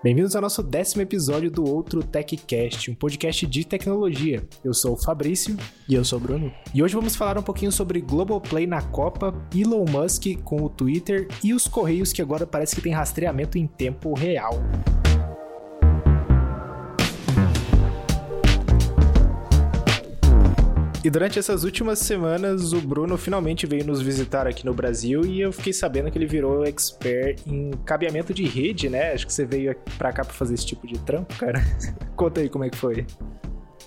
Bem-vindos ao nosso décimo episódio do Outro TechCast, um podcast de tecnologia. Eu sou o Fabrício. E eu sou o Bruno. E hoje vamos falar um pouquinho sobre Globoplay na Copa, Elon Musk com o Twitter e os Correios que agora parece que tem rastreamento em tempo real. E durante essas últimas semanas, o Bruno finalmente veio nos visitar aqui no Brasil e eu fiquei sabendo que ele virou expert em cabeamento de rede, né? Acho que você veio pra cá pra fazer esse tipo de trampo, cara. Conta aí como é que foi.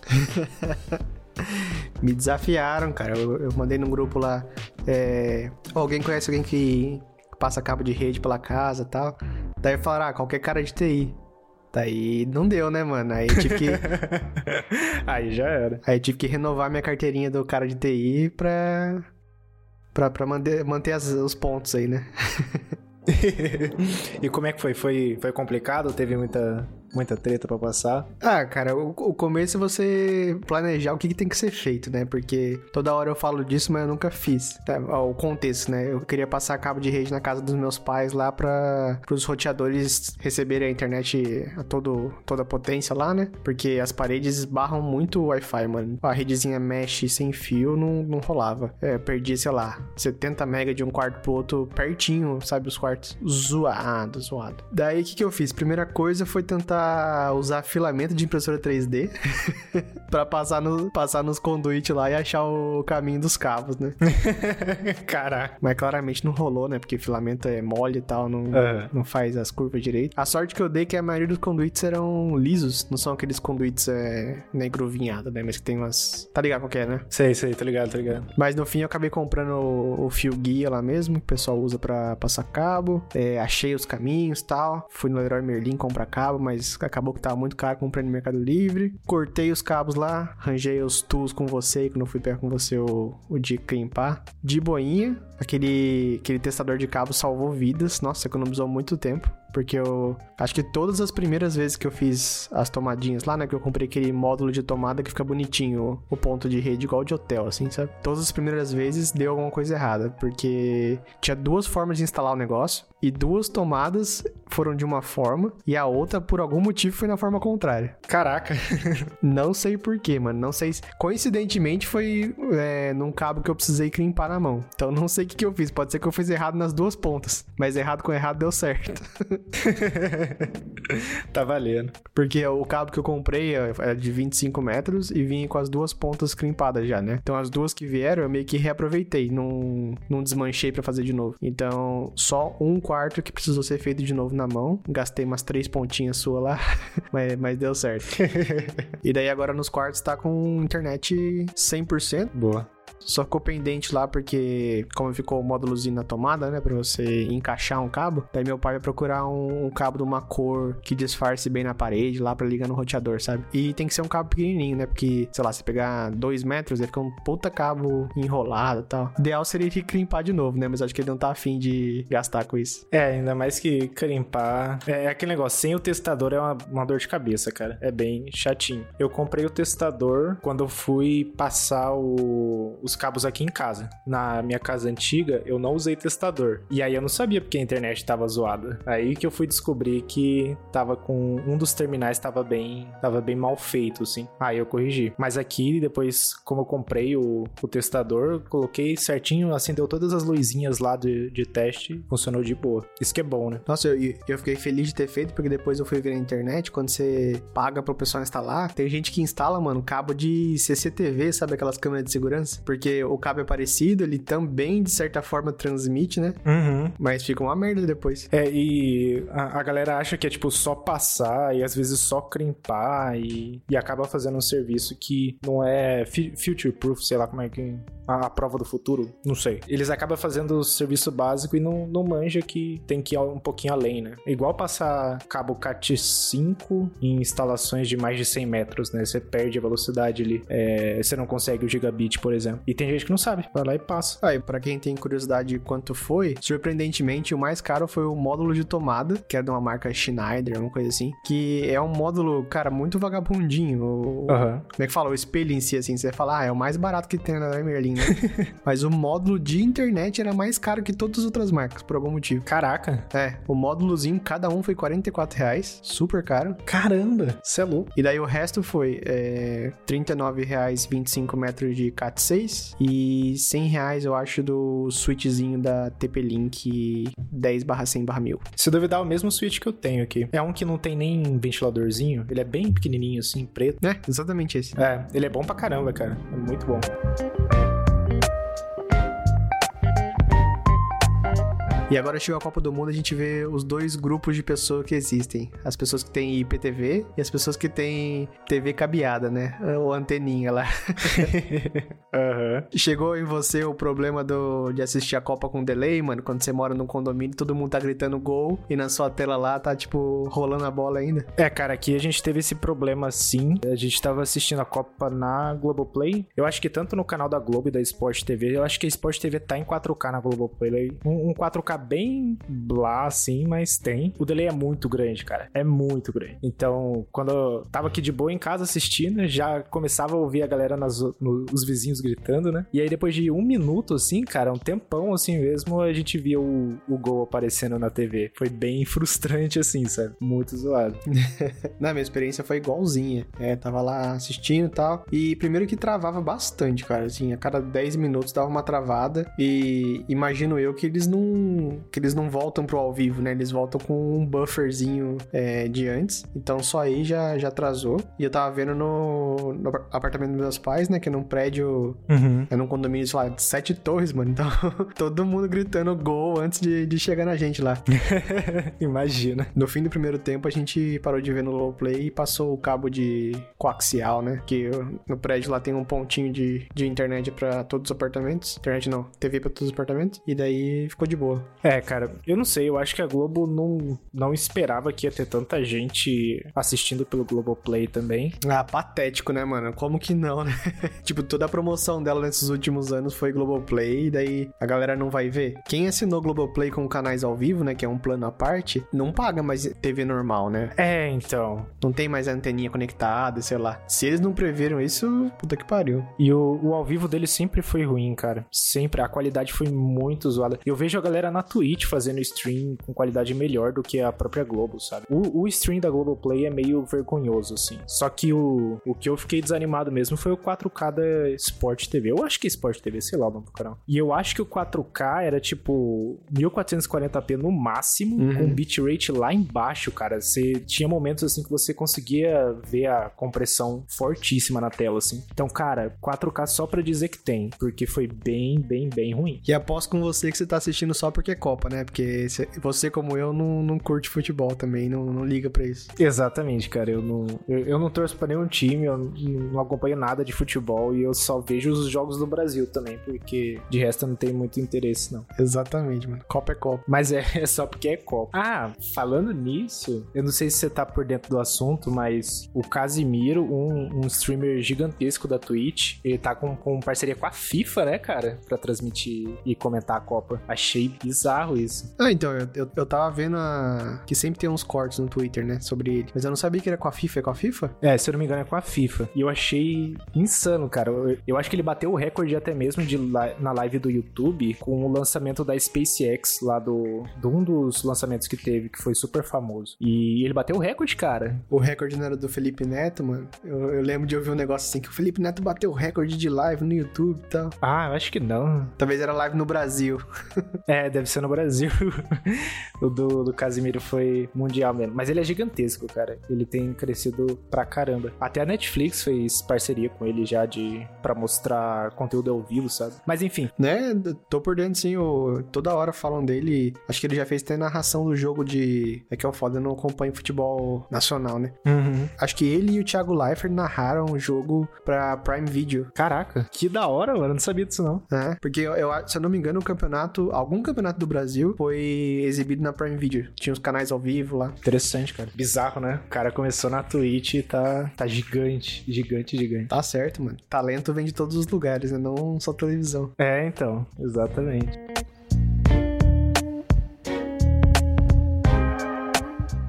Me desafiaram, cara. Eu, eu mandei num grupo lá. É... Alguém conhece alguém que passa cabo de rede pela casa tal? Daí falaram, ah, qualquer cara de TI. Daí não deu, né, mano? Aí tive que. Aí já era. Aí tive que renovar minha carteirinha do cara de TI pra. pra, pra manter, manter as, os pontos aí, né? e como é que foi? Foi, foi complicado? Teve muita, muita treta para passar? Ah, cara, o, o, começo é você planejar o que, que, tem que ser feito, né? Porque toda hora eu falo disso, mas eu nunca fiz. É, o contexto, né? Eu queria passar cabo de rede na casa dos meus pais lá para os roteadores receberem a internet a todo, toda potência lá, né? Porque as paredes esbarram muito o Wi-Fi, mano. A redezinha mesh sem fio não, não rolava. É, perdi, sei lá, 70 mega de um quarto pro outro pertinho, sabe? Os quartos zoado, zoado. Daí o que, que eu fiz? Primeira coisa foi tentar usar filamento de impressora 3D para passar, no, passar nos conduítes lá e achar o caminho dos cabos, né? Caraca. Mas claramente não rolou, né? Porque filamento é mole e tal, não, uhum. não faz as curvas direito. A sorte que eu dei é que a maioria dos conduítes eram lisos, não são aqueles conduítes é, né, né? Mas que tem umas. Tá ligado qual é, né? Sei, sei, tá ligado, tá ligado. Mas no fim eu acabei comprando o, o fio guia lá mesmo, que o pessoal usa para passar cabo. É, achei os caminhos e tal. Fui no Leroy Merlin comprar cabo, mas acabou que tava muito caro, comprei no Mercado Livre. Cortei os cabos lá, arranjei os tools com você, quando eu fui pegar com você o, o de crimpar. De boinha, aquele, aquele testador de cabos salvou vidas. Nossa, economizou muito tempo. Porque eu acho que todas as primeiras vezes que eu fiz as tomadinhas lá, né? Que eu comprei aquele módulo de tomada que fica bonitinho, o ponto de rede igual de hotel, assim, sabe? Todas as primeiras vezes deu alguma coisa errada. Porque tinha duas formas de instalar o negócio. E duas tomadas foram de uma forma e a outra, por algum motivo, foi na forma contrária. Caraca. não sei porquê, mano. Não sei se. Coincidentemente foi é, num cabo que eu precisei crimpar na mão. Então não sei o que, que eu fiz. Pode ser que eu fiz errado nas duas pontas. Mas errado com errado deu certo. tá valendo. Porque o cabo que eu comprei é, é de 25 metros e vinha com as duas pontas crimpadas já, né? Então as duas que vieram eu meio que reaproveitei, não, não desmanchei para fazer de novo. Então só um quarto que precisou ser feito de novo na mão. Gastei umas três pontinhas sua lá, mas, mas deu certo. e daí agora nos quartos tá com internet 100%. Boa. Só ficou pendente lá porque, como ficou o módulozinho na tomada, né? Pra você encaixar um cabo. Daí meu pai vai procurar um, um, cabo de uma cor que disfarce bem na parede lá pra ligar no roteador, sabe? E tem que ser um cabo pequenininho, né? Porque, sei lá, se pegar dois metros, ele fica um puta cabo enrolado e tal. O ideal seria que crimpar de novo, né? Mas acho que ele não tá afim de gastar com isso. É, ainda mais que crimpar. É, é aquele negócio, sem o testador é uma, uma dor de cabeça, cara. É bem chatinho. Eu comprei o testador quando eu fui passar o, os cabos aqui em casa. Na minha casa antiga, eu não usei testador. E aí eu não sabia porque a internet tava zoada. Aí que eu fui descobrir que tava com um dos terminais tava bem, tava bem mal feito, assim. Aí eu corrigi. Mas aqui depois, como eu comprei o, o testador, coloquei certinho, acendeu todas as luzinhas lá de, de teste, funcionou de boa. Isso que é bom, né? Nossa, eu, eu fiquei feliz de ter feito porque depois eu fui ver na internet, quando você paga pro pessoal instalar, tem gente que instala, mano, cabo de CCTV, sabe aquelas câmeras de segurança? Porque o cabo é parecido, ele também, de certa forma, transmite, né? Uhum. Mas fica uma merda depois. É, e a, a, galera acha que é, tipo, só passar e às vezes só crimpar e, e acaba fazendo um serviço que não é future proof, sei lá como é que a, a, prova do futuro, não sei. Eles acabam fazendo o serviço básico e não, não manja que tem que ir um pouquinho além, né? Igual passar cabo CAT5 em instalações de mais de 100 metros, né? Você perde a velocidade ali. É, você não consegue o gigabit, por exemplo. Exemplo. E tem gente que não sabe, vai lá e passa. Aí, pra quem tem curiosidade de quanto foi, surpreendentemente, o mais caro foi o módulo de tomada, que é de uma marca Schneider, alguma coisa assim, que é um módulo, cara, muito vagabundinho. Aham. Como é que fala? O espelho em si, assim, você fala, ah, é o mais barato que tem na Merlin, né? Mas o módulo de internet era mais caro que todas as outras marcas, por algum motivo. Caraca. É, o módulozinho, cada um foi 44 reais, super caro. Caramba, você é louco. E daí o resto foi é, 39 reais 25 metros de CAT6 e 100 reais, eu acho, do switchzinho da TP-Link 10 100 1000. Se duvidar, é o mesmo switch que eu tenho aqui. É um que não tem nem ventiladorzinho, ele é bem pequenininho assim, preto. É, exatamente esse. É, ele é bom pra caramba, cara. É muito bom. E agora chegou a Copa do Mundo, a gente vê os dois grupos de pessoas que existem. As pessoas que têm IPTV e as pessoas que têm TV cabeada, né? Ou anteninha lá. Chegou em você o problema do, de assistir a Copa com delay, mano? Quando você mora num condomínio, todo mundo tá gritando gol e na sua tela lá tá, tipo, rolando a bola ainda. É, cara, aqui a gente teve esse problema sim. A gente tava assistindo a Copa na Globoplay. Eu acho que tanto no canal da Globo e da Sport TV, eu acho que a Sport TV tá em 4K na Globoplay. Um, um 4K bem blá, assim, mas tem. O delay é muito grande, cara. É muito grande. Então, quando eu tava aqui de boa em casa assistindo, já começava a ouvir a galera, nas, no- os vizinhos gritando, né? E aí, depois de um minuto, assim, cara, um tempão assim mesmo, a gente via o, o gol aparecendo na TV. Foi bem frustrante, assim, sabe? Muito zoado. Na minha experiência foi igualzinha. É, tava lá assistindo e tal. E primeiro que travava bastante, cara. Assim, a cada 10 minutos dava uma travada. E imagino eu que eles não. que eles não voltam pro ao vivo, né? Eles voltam com um bufferzinho é, de antes. Então só aí já, já atrasou. E eu tava vendo no, no apartamento dos meus pais, né? Que é num prédio. Uhum. É num condomínio, sei lá, de sete torres, mano. Então todo mundo gritando gol antes de, de chegar na gente lá. Imagina. No fim do primeiro tempo, a gente parou de ver no low play e passou o cabo de coaxial, né? Que no prédio lá tem um pontinho de, de internet pra todos os apartamentos. Internet não, TV pra todos os apartamentos. E daí ficou de boa. É, cara, eu não sei, eu acho que a Globo não, não esperava que ia ter tanta gente assistindo pelo Globoplay também. Ah, patético, né, mano? Como que não, né? tipo, toda a promoção dela nesses últimos anos foi Globoplay, e daí a galera não vai ver. Quem assinou Globoplay com canais ao vivo, né? Que é um plano à parte, não paga mais TV normal, né? É, então. Não tem mais anteninha conectada, sei lá. Se eles não preveram isso, puta que pariu. E o, o ao vivo dele sempre foi ruim, cara. Sempre. A qualidade foi muito zoada. Eu vejo a galera na Twitch fazendo stream com qualidade melhor do que a própria Globo, sabe? O, o stream da Globoplay é meio vergonhoso, assim. Só que o, o que eu fiquei desanimado mesmo foi o 4K da Sport TV. Eu acho que é Sport TV, sei lá o nome do canal. E eu acho que o 4K era tipo 1440p no máximo, Uhum. com bitrate lá embaixo, cara. Você tinha momentos assim que você conseguia ver a compressão fortíssima na tela, assim. Então, cara, 4K só pra dizer que tem, porque foi bem, bem, bem ruim. E aposto com você que você tá assistindo só porque é Copa, né? Porque cê- você, como eu, não, não curte futebol também, não, não liga pra isso. Exatamente, cara. Eu não, eu, eu não torço pra nenhum time, eu não, não acompanho nada de futebol e eu só vejo os jogos do Brasil também, porque de resto eu não tenho muito interesse, não. Exatamente, mano. Copa é Copa. Mas é, é só porque é Copa. Ah, falando nisso, eu não sei se você tá por dentro do assunto, mas o Casimiro, um, um streamer gigantesco da Twitch, ele tá com, com parceria com a FIFA, né, cara? Pra transmitir e comentar a Copa. Achei bizarro isso. Ah, então, eu, eu, eu tava vendo a... que sempre tem uns cortes no Twitter, né? Sobre ele. Mas eu não sabia que era com a FIFA. É com a FIFA? É, se eu não me engano, é com a FIFA. E eu achei insano, cara. Eu, eu acho que ele bateu o recorde até mesmo de na live do YouTube com o lançamento da SpaceX lá do, de um dos lançamentos que teve, que foi super famoso. E ele bateu o recorde, cara. O recorde não era do Felipe Neto, mano. Eu, eu lembro de ouvir um negócio assim, que o Felipe Neto bateu o recorde de live no YouTube e tal. Ah, eu acho que não. Talvez era live no Brasil. É, deve ser no Brasil. o do, do Casimiro foi mundial mesmo. Mas ele é gigantesco, cara. Ele tem crescido pra caramba. Até a Netflix fez parceria com ele já de para mostrar conteúdo ao vivo, sabe? Mas enfim. Né? Tô por dentro, sim. o- toda hora falam dele. Acho que ele já fez até narração do jogo de. É que é o foda, eu não acompanho futebol nacional, né? Acho que ele e o Thiago Leifert narraram o jogo pra Prime Video. Caraca, que da hora, mano. Eu não sabia disso, não. né? Porque eu, eu- se eu não me engano, o campeonato, algum campeonato do Brasil foi exibido na Prime Video. Tinha os canais ao vivo lá. Interessante, cara. Bizarro, né? O cara começou na Twitch e tá, tá gigante, gigante, gigante. Tá certo, mano. Talento vem de todos os lugares, né? Não só televisão. É, então, exatamente.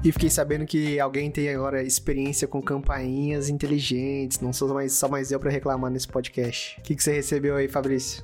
E fiquei sabendo que alguém tem agora experiência com campainhas inteligentes. Não sou mais, só mais eu pra reclamar nesse podcast. O que, que você recebeu aí, Fabrício?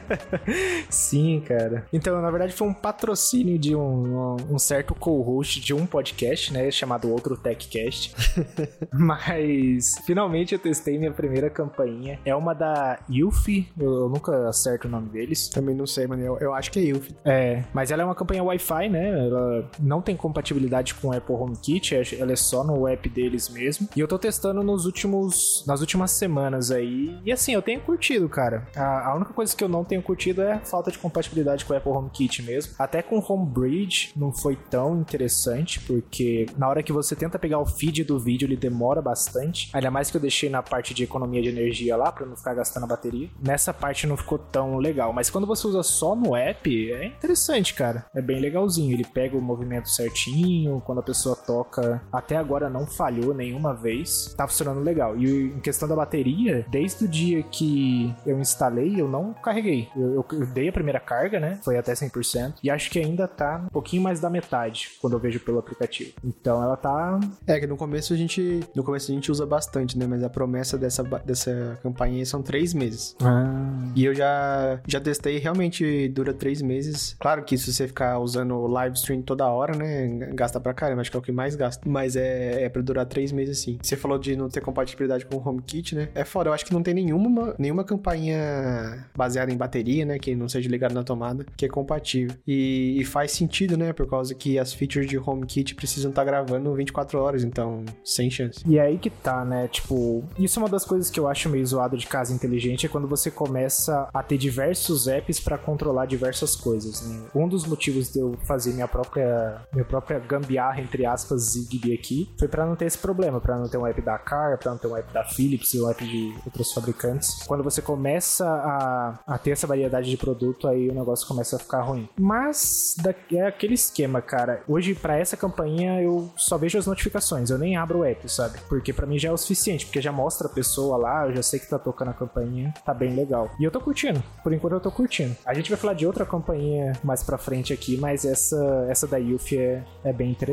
Sim, cara. Então, na verdade, foi um patrocínio de um, um certo co-host de um podcast, né? Chamado Outro TechCast. Mas, finalmente, eu testei minha primeira campainha. É uma da Yuffie. Eu, eu, nunca acerto o nome deles. Também não sei, mano. Eu, eu acho que é Yuffie. É, mas ela é uma campainha Wi-Fi, né? Ela não tem compatibilidade com o Apple HomeKit. Ela é só no app deles mesmo. E eu tô testando nos últimos, nas últimas semanas aí. E assim, eu tenho curtido, cara. A, a única coisa que eu não tenho curtido é a falta de compatibilidade com o Apple HomeKit mesmo. Até com o Homebridge não foi tão interessante, porque na hora que você tenta pegar o feed do vídeo, ele demora bastante. Ainda mais que eu deixei na parte de economia de energia lá, para não ficar gastando a bateria. Nessa parte não ficou tão legal. Mas quando você usa só no app, é interessante, cara. É bem legalzinho. Ele pega o movimento certinho, quando a pessoa toca. Até agora não falhou nenhuma vez. Tá funcionando legal. E em questão da bateria, desde o dia que eu instalei, eu não carreguei. Eu, eu, dei a primeira carga, né? Foi até 100%. E acho que ainda tá um pouquinho mais da metade quando eu vejo pelo aplicativo. Então ela tá. É que no começo a gente. No começo a gente usa bastante, né? Mas a promessa dessa, dessa campanha são três meses. Ah. E eu já, já testei, realmente dura três meses. Claro que se você ficar usando o live stream toda hora, né? Gasta pra caramba, acho que é o que mais gasta. Mas é, é pra durar três meses sim. Você falou de não ter compatibilidade com o HomeKit, né? É foda, eu acho que não tem nenhuma, nenhuma campanha baseada em bateria, né? Que não seja ligado na tomada, que é compatível. E, e faz sentido, né? Por causa que as features de HomeKit precisam estar tá gravando 24 horas, então sem chance. E aí que tá, né? Tipo, isso é uma das coisas que eu acho meio zoado de casa inteligente, é quando você começa a ter diversos apps para controlar diversas coisas, né? Um dos motivos de eu fazer minha própria, minha própria gambiarra, entre aspas, Zigbee aqui, foi para não ter esse problema, para não ter um app da Car, para não ter um app da Philips e um app de outros fabricantes. Quando você começa a, a ter essa variedade de produto, aí o negócio começa a ficar ruim. Mas da, é aquele esquema, cara. Hoje, para essa campanha, eu só vejo as notificações, eu nem abro o app, sabe? Porque para mim já é o suficiente, porque já mostra a pessoa lá, eu já sei que tá tocando a campainha, tá bem legal. E eu tô curtindo, por enquanto eu tô curtindo. A gente vai falar de outra campainha mais pra frente aqui, mas essa, essa da Yuffie é, é bem interessante.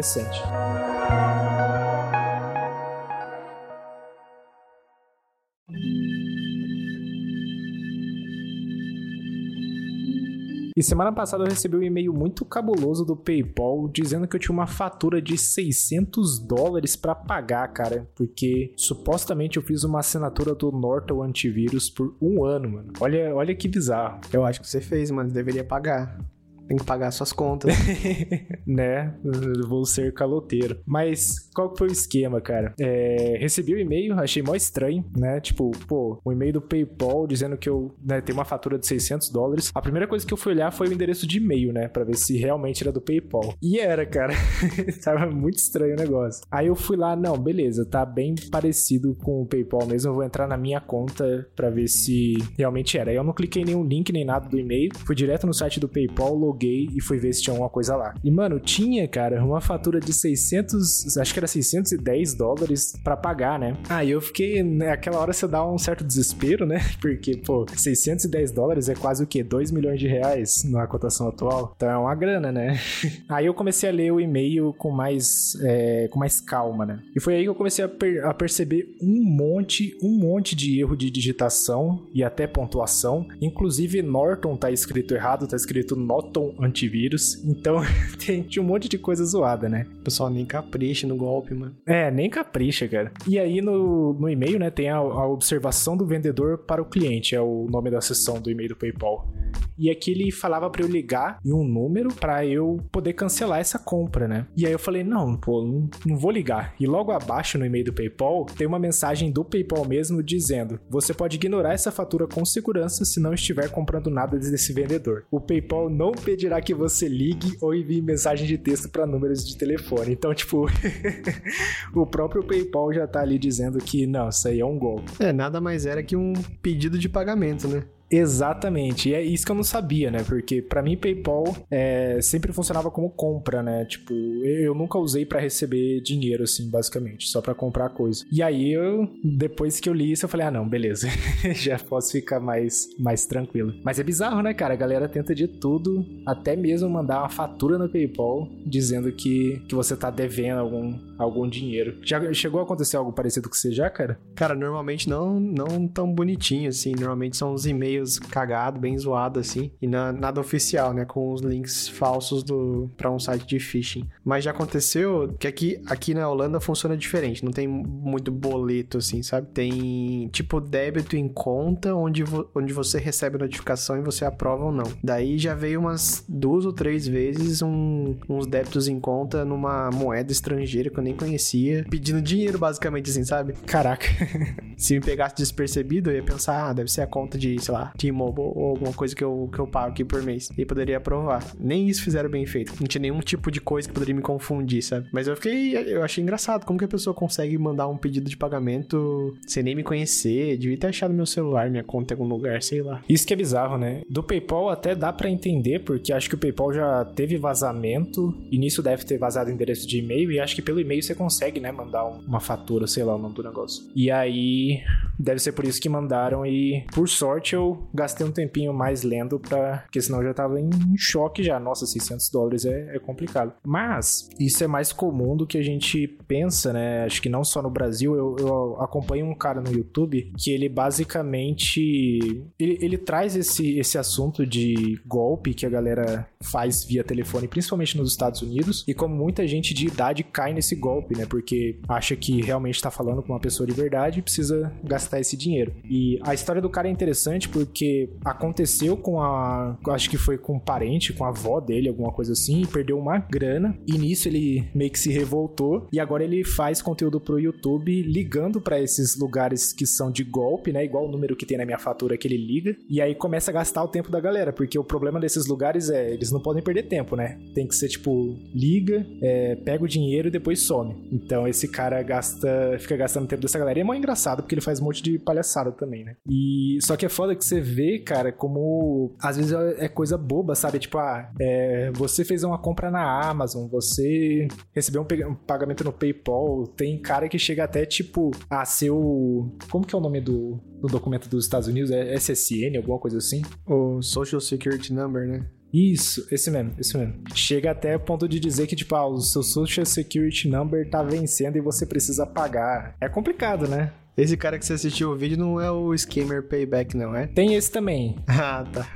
E semana passada eu recebi um e-mail muito cabuloso do PayPal dizendo que eu tinha uma fatura de 600 dólares para pagar, cara, porque supostamente eu fiz uma assinatura do Norton Antivírus por um ano, mano. Olha, olha que bizarro. Eu acho que você fez, mano, deveria pagar. Tem que pagar suas contas. né? Vou ser caloteiro. Mas qual foi o esquema, cara? É, recebi o um e-mail, achei mó estranho, né? Tipo, pô, um e-mail do PayPal dizendo que eu né, tenho uma fatura de 600 dólares. A primeira coisa que eu fui olhar foi o endereço de e-mail, né? Pra ver se realmente era do PayPal. E era, cara. Tava muito estranho o negócio. Aí eu fui lá, não, beleza, tá bem parecido com o PayPal mesmo. Eu vou entrar na minha conta pra ver se realmente era. Eu não cliquei nenhum link nem nada do e-mail. Fui direto no site do PayPal, loguei e fui ver se tinha alguma coisa lá. E, mano, tinha, cara, uma fatura de 600, acho que era 610 dólares para pagar, né? Aí eu fiquei, naquela hora você dá um certo desespero, né? Porque, pô, 610 dólares é quase o quê? 2 milhões de reais na cotação atual. Então é uma grana, né? Aí eu comecei a ler o e-mail com mais, é, com mais calma, né? E foi aí que eu comecei a, per a perceber um monte, um monte de erro de digitação e até pontuação. Inclusive, Norton tá escrito errado, tá escrito Norton antivírus. Então tem, tinha um monte de coisa zoada, né? O pessoal nem capricha no golpe, mano. É, nem capricha, cara. E aí no, no e-mail, né, tem a, a observação do vendedor para o cliente, é o nome da seção do e-mail do PayPal. E aqui ele falava para eu ligar em um número para eu poder cancelar essa compra, né? E aí eu falei, não, pô, não, não vou ligar. E logo abaixo no e-mail do PayPal tem uma mensagem do PayPal mesmo dizendo: você pode ignorar essa fatura com segurança se não estiver comprando nada desse vendedor. O PayPal não pedirá que você ligue ou envie mensagem de texto para números de telefone. Então, tipo, o próprio PayPal já tá ali dizendo que não, isso aí é um golpe. É, nada mais era que um pedido de pagamento, né? Exatamente. E é isso que eu não sabia, né? Porque para mim PayPal é, sempre funcionava como compra, né? Tipo, eu nunca usei para receber dinheiro assim, basicamente, só para comprar coisa. E aí eu depois que eu li isso, eu falei: "Ah, não, beleza. Já posso ficar mais mais tranquilo". Mas é bizarro, né, cara? A galera tenta de tudo, até mesmo mandar uma fatura no PayPal dizendo que que você tá devendo algum algum dinheiro. Já chegou a acontecer algo parecido com você já, cara? Cara, normalmente não não tão bonitinho assim, normalmente são uns e-mails e-mails cagado, bem zoado assim, e na, nada oficial, né, com os links falsos do para um site de phishing. Mas já aconteceu que aqui aqui na Holanda funciona diferente, não tem muito boleto assim, sabe? Tem tipo débito em conta onde, vo, onde você recebe a notificação e você aprova ou não. Daí já veio umas duas ou três vezes um, uns débitos em conta numa moeda estrangeira que eu nem conhecia, pedindo dinheiro basicamente assim, sabe? Caraca. Se me pegasse despercebido, eu ia pensar, ah, deve ser a conta de, sei lá, T-Mobile ou alguma coisa que eu, que eu pago aqui por mês. E poderia aprovar. Nem isso fizeram bem feito. Não tinha nenhum tipo de coisa que poderia me confundir, sabe? Mas eu fiquei. Eu achei engraçado. Como que a pessoa consegue mandar um pedido de pagamento sem nem me conhecer? Devia ter achado meu celular, minha conta em algum lugar, sei lá. Isso que é bizarro, né? Do PayPal até dá para entender, porque acho que o PayPal já teve vazamento. E nisso deve ter vazado endereço de e-mail. E acho que pelo e-mail você consegue, né? Mandar uma fatura, sei lá o nome do negócio. E aí. Deve ser por isso que mandaram. E por sorte eu gastei um tempinho mais lendo para porque senão eu já tava em choque já. Nossa, 600 dólares é, é, complicado. Mas isso é mais comum do que a gente pensa, né? Acho que não só no Brasil. Eu, eu acompanho um cara no YouTube que ele basicamente ele, ele traz esse, esse assunto de golpe que a galera faz via telefone, principalmente nos Estados Unidos, e como muita gente de idade cai nesse golpe, né? Porque acha que realmente tá falando com uma pessoa de verdade e precisa gastar esse dinheiro. E a história do cara é interessante porque aconteceu com a. Acho que foi com um parente, com a avó dele, alguma coisa assim, e perdeu uma grana. E nisso ele meio que se revoltou. E agora ele faz conteúdo pro YouTube ligando para esses lugares que são de golpe, né? Igual o número que tem na minha fatura que ele liga. E aí começa a gastar o tempo da galera, porque o problema desses lugares é eles não podem perder tempo, né? Tem que ser tipo, liga, é, pega o dinheiro e depois some. Então esse cara gasta, fica gastando tempo dessa galera. E é muito engraçado porque ele faz um monte de palhaçada também, né? E só que é foda que você vê, cara, como às vezes é, é coisa boba, sabe? Tipo, ah, é, você fez uma compra na Amazon, você recebeu um, pagamento no PayPal. Tem cara que chega até, tipo, a ser o. Como que é o nome do, do documento dos Estados Unidos? É SSN, alguma coisa assim? O Social Security Number, né? Isso, esse mesmo, esse mesmo. Chega até o ponto de dizer que, tipo, ah, o seu Social Security Number tá vencendo e você precisa pagar. É complicado, né? Esse cara que você assistiu o vídeo não é o Scammer Payback, não é? Tem esse também. Ah, tá.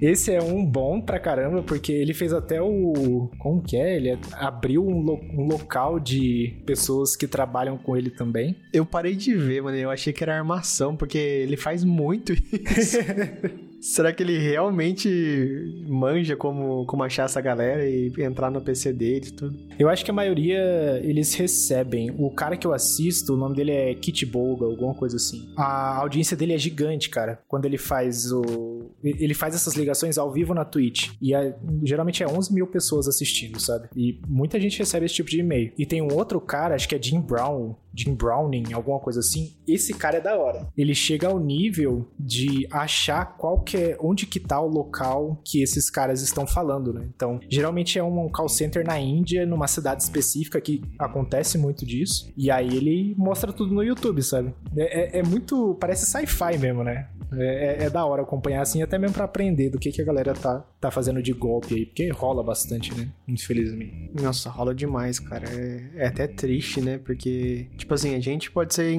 esse é um bom pra caramba, porque ele fez até o. Como que é? Ele abriu um, lo... um local de pessoas que trabalham com ele também. Eu parei de ver, mano. Eu achei que era armação, porque ele faz muito isso. Será que ele realmente manja como, como achar essa galera e entrar no PC dele e tudo? Eu acho que a maioria eles recebem. O cara que eu assisto, o nome dele é Kit Bolga, alguma coisa assim. A audiência dele é gigante, cara. Quando ele faz o. Ele faz essas ligações ao vivo na Twitch. E é... geralmente é 11 mil pessoas assistindo, sabe? E muita gente recebe esse tipo de e-mail. E tem um outro cara, acho que é Jim Brown, Jim Browning, alguma coisa assim. Esse cara é da hora. Ele chega ao nível de achar qual que é, onde que tá o local que esses caras estão falando, né? Então, geralmente é um call center na Índia, numa cidade específica que acontece muito disso. E aí ele mostra tudo no YouTube, sabe? É, é, é muito. Parece sci-fi mesmo, né? É, é, é, da hora acompanhar assim, até mesmo para aprender do que, que a galera tá, tá fazendo de golpe aí, porque rola bastante, né? Infelizmente. Nossa, rola demais, cara. É, é até triste, né? Porque, assim, a gente pode ser.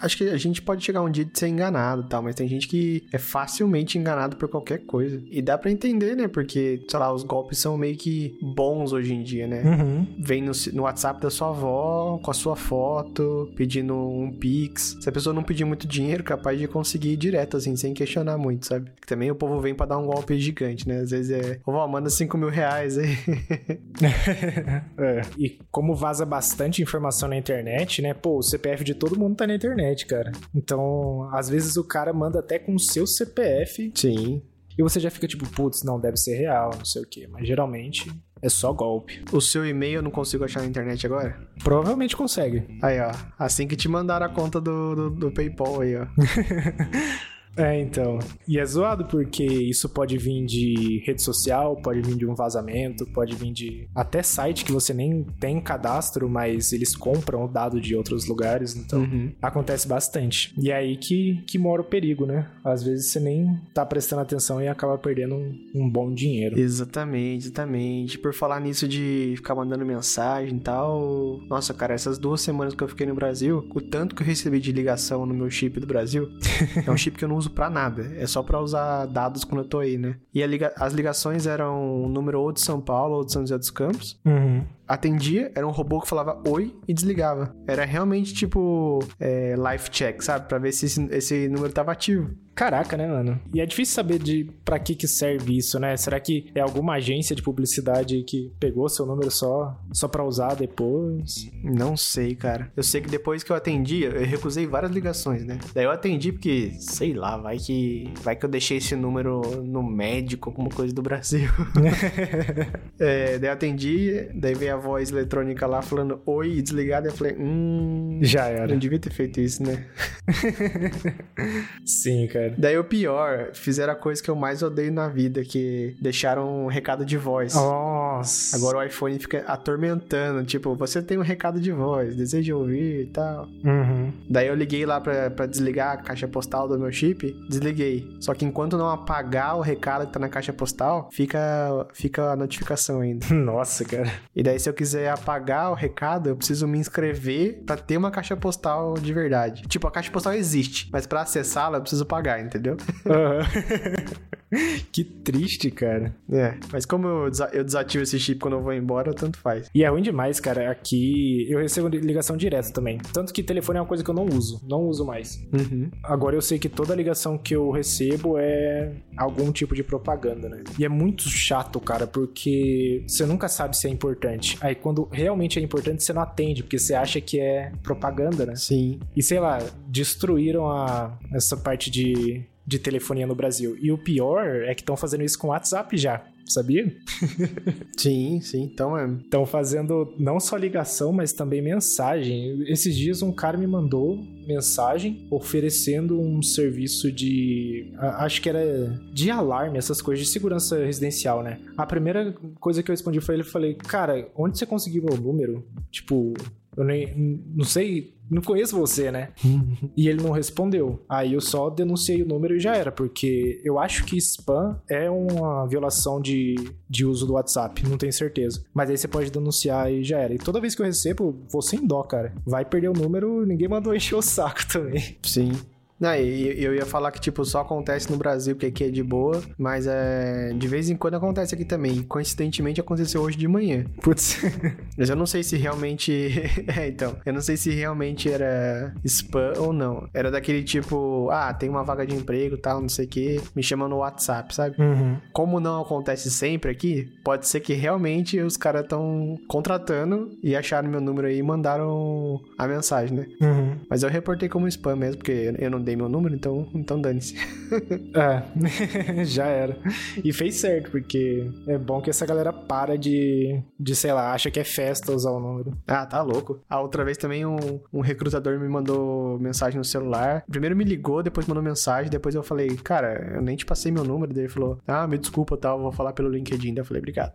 Acho que a gente pode chegar um dia de ser enganado tal, mas tem gente que é facilmente enganado por qualquer coisa. E dá para entender, né? Porque, sei lá, os golpes são meio que bons hoje em dia, né? Uhum. Vem no, no WhatsApp da sua avó, com a sua foto, pedindo um Pix. Se a pessoa não pedir muito dinheiro, capaz de conseguir direto, assim, sem questionar muito, sabe? Também o povo vem para dar um golpe gigante, né? Às vezes é, vó, manda 5 mil reais aí. é. E como vaza bastante informação na internet, né? Pô, o CPF de todo mundo tá na internet, cara. Então, às vezes o cara manda até com o seu CPF. Sim. E você já fica tipo, putz, não, deve ser real, não sei o quê. Mas geralmente é só golpe. O seu e-mail eu não consigo achar na internet agora? Provavelmente consegue. Aí, ó. Assim que te mandaram a conta do, do, do PayPal aí, ó. É, então. E é zoado porque isso pode vir de rede social, pode vir de um vazamento, pode vir de até site que você nem tem cadastro, mas eles compram o dado de outros lugares, então Uhum. acontece bastante. E é aí que, que mora o perigo, né? Às vezes você nem tá prestando atenção e acaba perdendo um, um bom dinheiro. Exatamente, exatamente. Por falar nisso de ficar mandando mensagem e tal. Nossa, cara, essas duas semanas que eu fiquei no Brasil, o tanto que eu recebi de ligação no meu chip do Brasil, é um chip que eu não uso pra nada. É só pra usar dados quando eu tô aí, né? E liga- as ligações eram um número ou de São Paulo ou de São José dos Campos. Uhum. Atendia, era um robô que falava oi e desligava. Era realmente tipo é, life check, sabe? Pra ver se esse, esse número tava ativo. Caraca, né, mano? E é difícil saber de pra que que serve isso, né? Será que é alguma agência de publicidade que pegou seu número só só para usar depois? Não sei, cara. Eu sei que depois que eu atendi, eu recusei várias ligações, né? Daí eu atendi porque, sei lá, vai que vai que eu deixei esse número no médico, alguma coisa do Brasil. é, daí eu atendi, daí veio a voz eletrônica lá falando oi e desligada. Eu falei, hum. Já era. Não devia ter feito isso, né? Sim, cara. Daí o pior, fizeram a coisa que eu mais odeio na vida, que deixaram um recado de voz. Nossa. Agora o iPhone fica atormentando, tipo, você tem um recado de voz, deseja ouvir e tal. Uhum. Daí eu liguei lá pra, pra desligar a caixa postal do meu chip, desliguei. Só que enquanto não apagar o recado que tá na caixa postal, fica, fica a notificação ainda. Nossa, cara. E daí se eu quiser apagar o recado, eu preciso me inscrever pra ter uma caixa postal de verdade. Tipo, a caixa postal existe, mas pra acessá-la eu preciso pagar, entendeu? Que triste, cara. É, mas como eu, desa- eu desativo esse chip quando eu vou embora, tanto faz. E é ruim demais, cara. Aqui eu recebo ligação direta também. Tanto que telefone é uma coisa que eu não uso. Não uso mais. Uhum. Agora eu sei que toda ligação que eu recebo é algum tipo de propaganda, né? E é muito chato, cara, porque você nunca sabe se é importante. Aí quando realmente é importante, você não atende, porque você acha que é propaganda, né? Sim. E sei lá, destruíram a, essa parte de, de telefonia no Brasil. E o pior é que estão fazendo isso com o WhatsApp já, sabia? Sim, sim. Então é. Estão fazendo não só ligação, mas também mensagem. Esses dias um cara me mandou mensagem oferecendo um serviço de. Acho que era de alarme, essas coisas de segurança residencial, né? A primeira coisa que eu respondi foi ele: falei, cara, onde você conseguiu meu número? Tipo, eu nem. Não sei. Não conheço você, né? E ele não respondeu. Aí eu só denunciei o número e já era, porque eu acho que spam é uma violação de, de uso do WhatsApp, não tenho certeza. Mas aí você pode denunciar e já era. E toda vez que eu recebo, vou sem dó, cara. Vai perder o número, ninguém mandou encher o saco também. Sim. Não, e eu ia falar que, tipo, só acontece no Brasil, porque aqui é de boa, mas é. De vez em quando acontece aqui também. Coincidentemente aconteceu hoje de manhã. Putz. Mas eu não sei se realmente. é, então. Eu não sei se realmente era spam ou não. Era daquele tipo, ah, tem uma vaga de emprego tal, não sei o quê. Me chama no WhatsApp, sabe? Uhum. Como não acontece sempre aqui, pode ser que realmente os caras estão contratando e acharam meu número aí e mandaram a mensagem, né? Uhum. Mas eu reportei como spam mesmo, porque eu não dei meu número, então, então dane-se. É, já era. E fez certo, porque é bom que essa galera para de, de, sei lá, acha que é festa usar o número. Ah, tá louco. A outra vez também um, um recrutador me mandou mensagem no celular. Primeiro me ligou, depois mandou mensagem, depois eu falei, cara, eu nem te passei meu número. Daí ele falou, ah, me desculpa, tal, vou falar pelo LinkedIn. Daí eu falei, obrigado.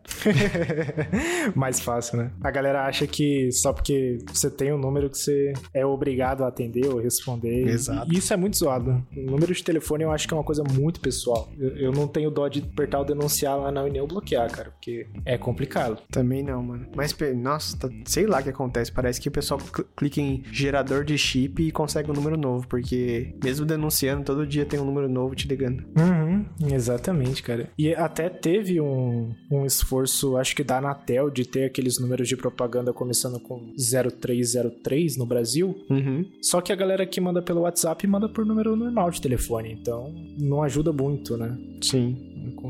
Mais fácil, né? A galera acha que só porque você tem um número que você é obrigado a atender ou responder. Exato. E isso é muito zoado. O número de telefone eu acho que é uma coisa muito pessoal. Eu, eu não tenho dó de apertar o denunciar lá na União bloquear, cara, porque é complicado. Também não, mano. Mas, nossa, tá- sei lá o que acontece. Parece que o pessoal cl- clica em gerador de chip e consegue um número novo, porque mesmo denunciando, todo dia tem um número novo te ligando. Uhum, exatamente, cara. E até teve um, um esforço, acho que da Anatel, de ter aqueles números de propaganda começando com 0303 no Brasil. Uhum. Só que a galera que manda pelo WhatsApp manda por número normal de telefone. Então não ajuda muito, né? Sim.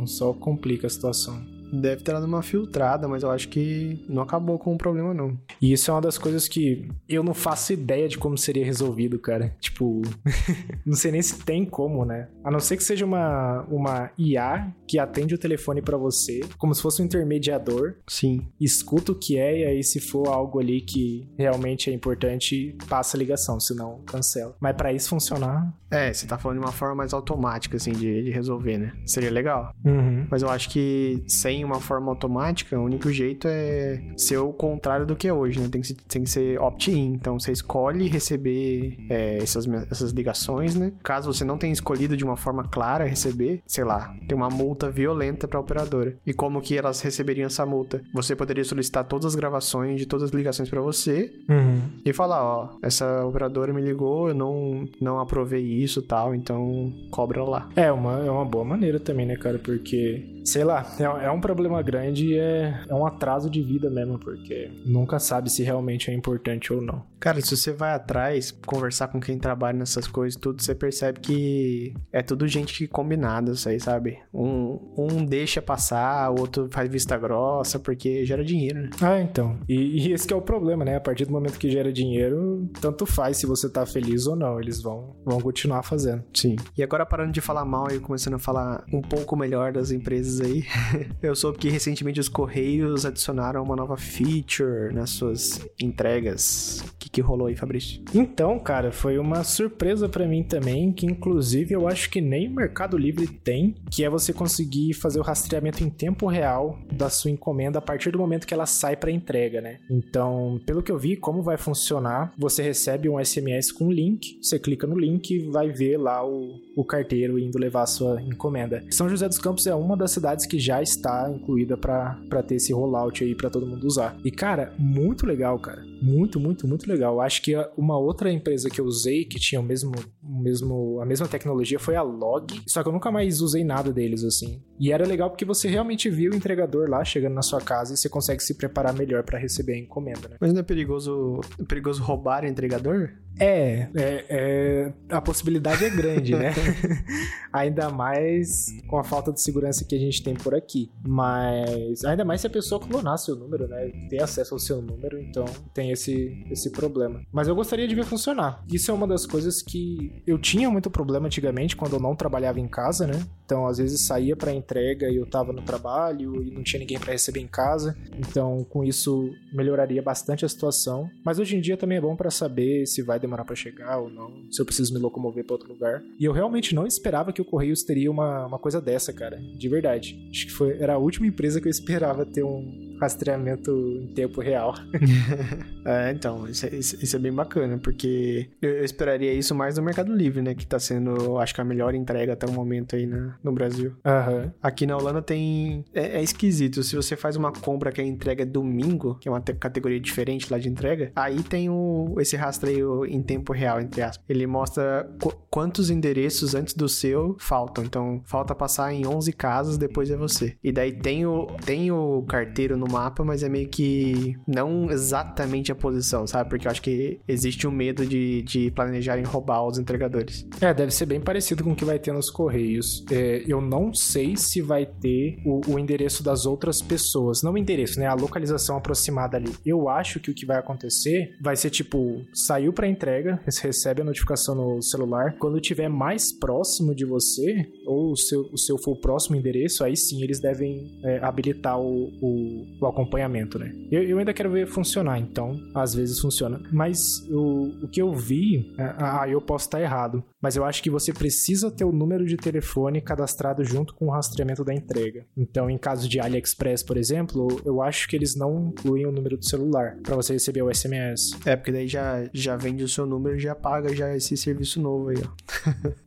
Só complica a situação. Deve ter dado uma filtrada, mas eu acho que não acabou com o problema, não. E isso é uma das coisas que eu não faço ideia de como seria resolvido, cara. Tipo, não sei nem se tem como, né? A não ser que seja uma, uma IA que atende o telefone pra você, como se fosse um intermediador, Sim. escuta o que é, e aí se for algo ali que realmente é importante, passa a ligação, senão cancela. Mas pra isso funcionar, É, você tá falando de uma forma mais automática, assim, de, de resolver, né? Seria legal. Uhum. Mas eu acho que sem uma forma automática, o único jeito é ser o contrário do que é hoje, né? Tem que, ser- tem que ser opt-in. Então você escolhe receber é, essas, essas ligações, né? Caso você não tenha escolhido de uma forma clara receber, sei lá, tem uma multa violenta pra operadora. E como que elas receberiam essa multa? Você poderia solicitar todas as gravações de todas as ligações pra você Uhum. e falar, ó, essa operadora me ligou, eu não, não aprovei isso e tal, então cobra lá. É uma, é uma boa maneira também, né, cara? Porque, sei lá, é, é um problema grande e é, é um atraso de vida mesmo, porque nunca sabe se realmente é importante ou não. Cara, se você vai atrás, conversar com quem trabalha nessas coisas, tudo, você percebe que é tudo gente que combinada, isso aí, sabe? Um, um deixa passar, o outro faz vista grossa, porque gera dinheiro, né? Ah, então. E, e esse que é o problema, né? A partir do momento que gera dinheiro, tanto faz se você tá feliz ou não. Eles vão, vão continuar fazendo. Sim. E agora parando de falar mal e começando a falar um pouco melhor das empresas aí, eu soube que recentemente os Correios adicionaram uma nova feature nas suas entregas. O que, que rolou aí, Fabrício? Então, cara, foi uma surpresa pra mim também, que inclusive eu acho que nem o Mercado Livre tem, que é você conseguir fazer o rastreamento em tempo real da sua encomenda a partir do momento que ela sai pra entrega, né? Então, pelo que eu vi, como vai funcionar, você recebe um SMS com um link, você clica no link e vai ver lá o, o carteiro indo levar a sua encomenda. São José dos Campos é uma das cidades que já está incluída pra ter esse rollout aí pra todo mundo usar. E cara, muito legal, cara. Muito, muito, muito legal. Acho que uma outra empresa que eu usei que tinha o mesmo, o mesmo, a mesma tecnologia foi a Log, só que eu nunca mais usei nada deles assim. E era legal porque você realmente via o entregador lá chegando na sua casa e você consegue se preparar melhor pra receber a encomenda, né? Mas não é perigoso, é perigoso roubar o entregador? É, é, é, a possibilidade é grande, né? ainda mais com a falta de segurança que a gente tem por aqui. Mas ainda mais se a pessoa clonar seu número, né? Ter acesso ao seu número, então tem esse, esse problema. Mas eu gostaria de ver funcionar. Isso é uma das coisas que eu tinha muito problema antigamente quando eu não trabalhava em casa, né? Então às vezes saía para entrega e eu tava no trabalho e não tinha ninguém para receber em casa. Então com isso melhoraria bastante a situação. Mas hoje em dia também é bom para saber se vai demorar para chegar ou não, se eu preciso me locomover para outro lugar. E eu realmente não esperava que o Correios teria uma, uma coisa dessa, cara, de verdade. Acho que foi, era a última empresa que eu esperava ter um rastreamento em tempo real. É, então, isso é, isso- isso é bem bacana, porque eu, eu esperaria isso mais no Mercado Livre, né? Que tá sendo, acho que a melhor entrega até o momento aí na- no Brasil. Aham. Aqui na Holanda tem. É, é esquisito. Se você faz uma compra que a entrega é domingo, que é uma te- categoria diferente lá de entrega, aí tem o, esse rastreio em tempo real, entre aspas. Ele mostra qu- quantos endereços antes do seu faltam. Então, falta passar em 11 casas, depois é você. E daí tem o, tem o carteiro no mapa, mas é meio que não exatamente a posição, sabe? Porque eu acho que existe um medo de, de planejarem roubar os entregadores. É, deve ser bem parecido com o que vai ter nos Correios. É, eu não sei se vai ter o, o endereço das outras pessoas. Não o endereço, né? A localização aproximada ali. Eu acho que o que vai acontecer vai ser tipo: saiu pra entrega, você recebe a notificação no celular. Quando tiver mais próximo de você, ou o seu, o seu for o próximo endereço, aí sim eles devem é, habilitar o, o, o acompanhamento, né? Eu, eu ainda quero ver funcionar, então às vezes funciona. Mas o, o que eu vi, é, ah, eu posso estar errado, mas eu acho que você precisa ter o número de telefone cadastrado junto com o rastreamento da entrega. Então, em caso de AliExpress, por exemplo, eu acho que eles não incluem o número do celular para você receber o SMS. É, porque daí já, já vende o seu número e já paga já esse serviço novo aí, ó.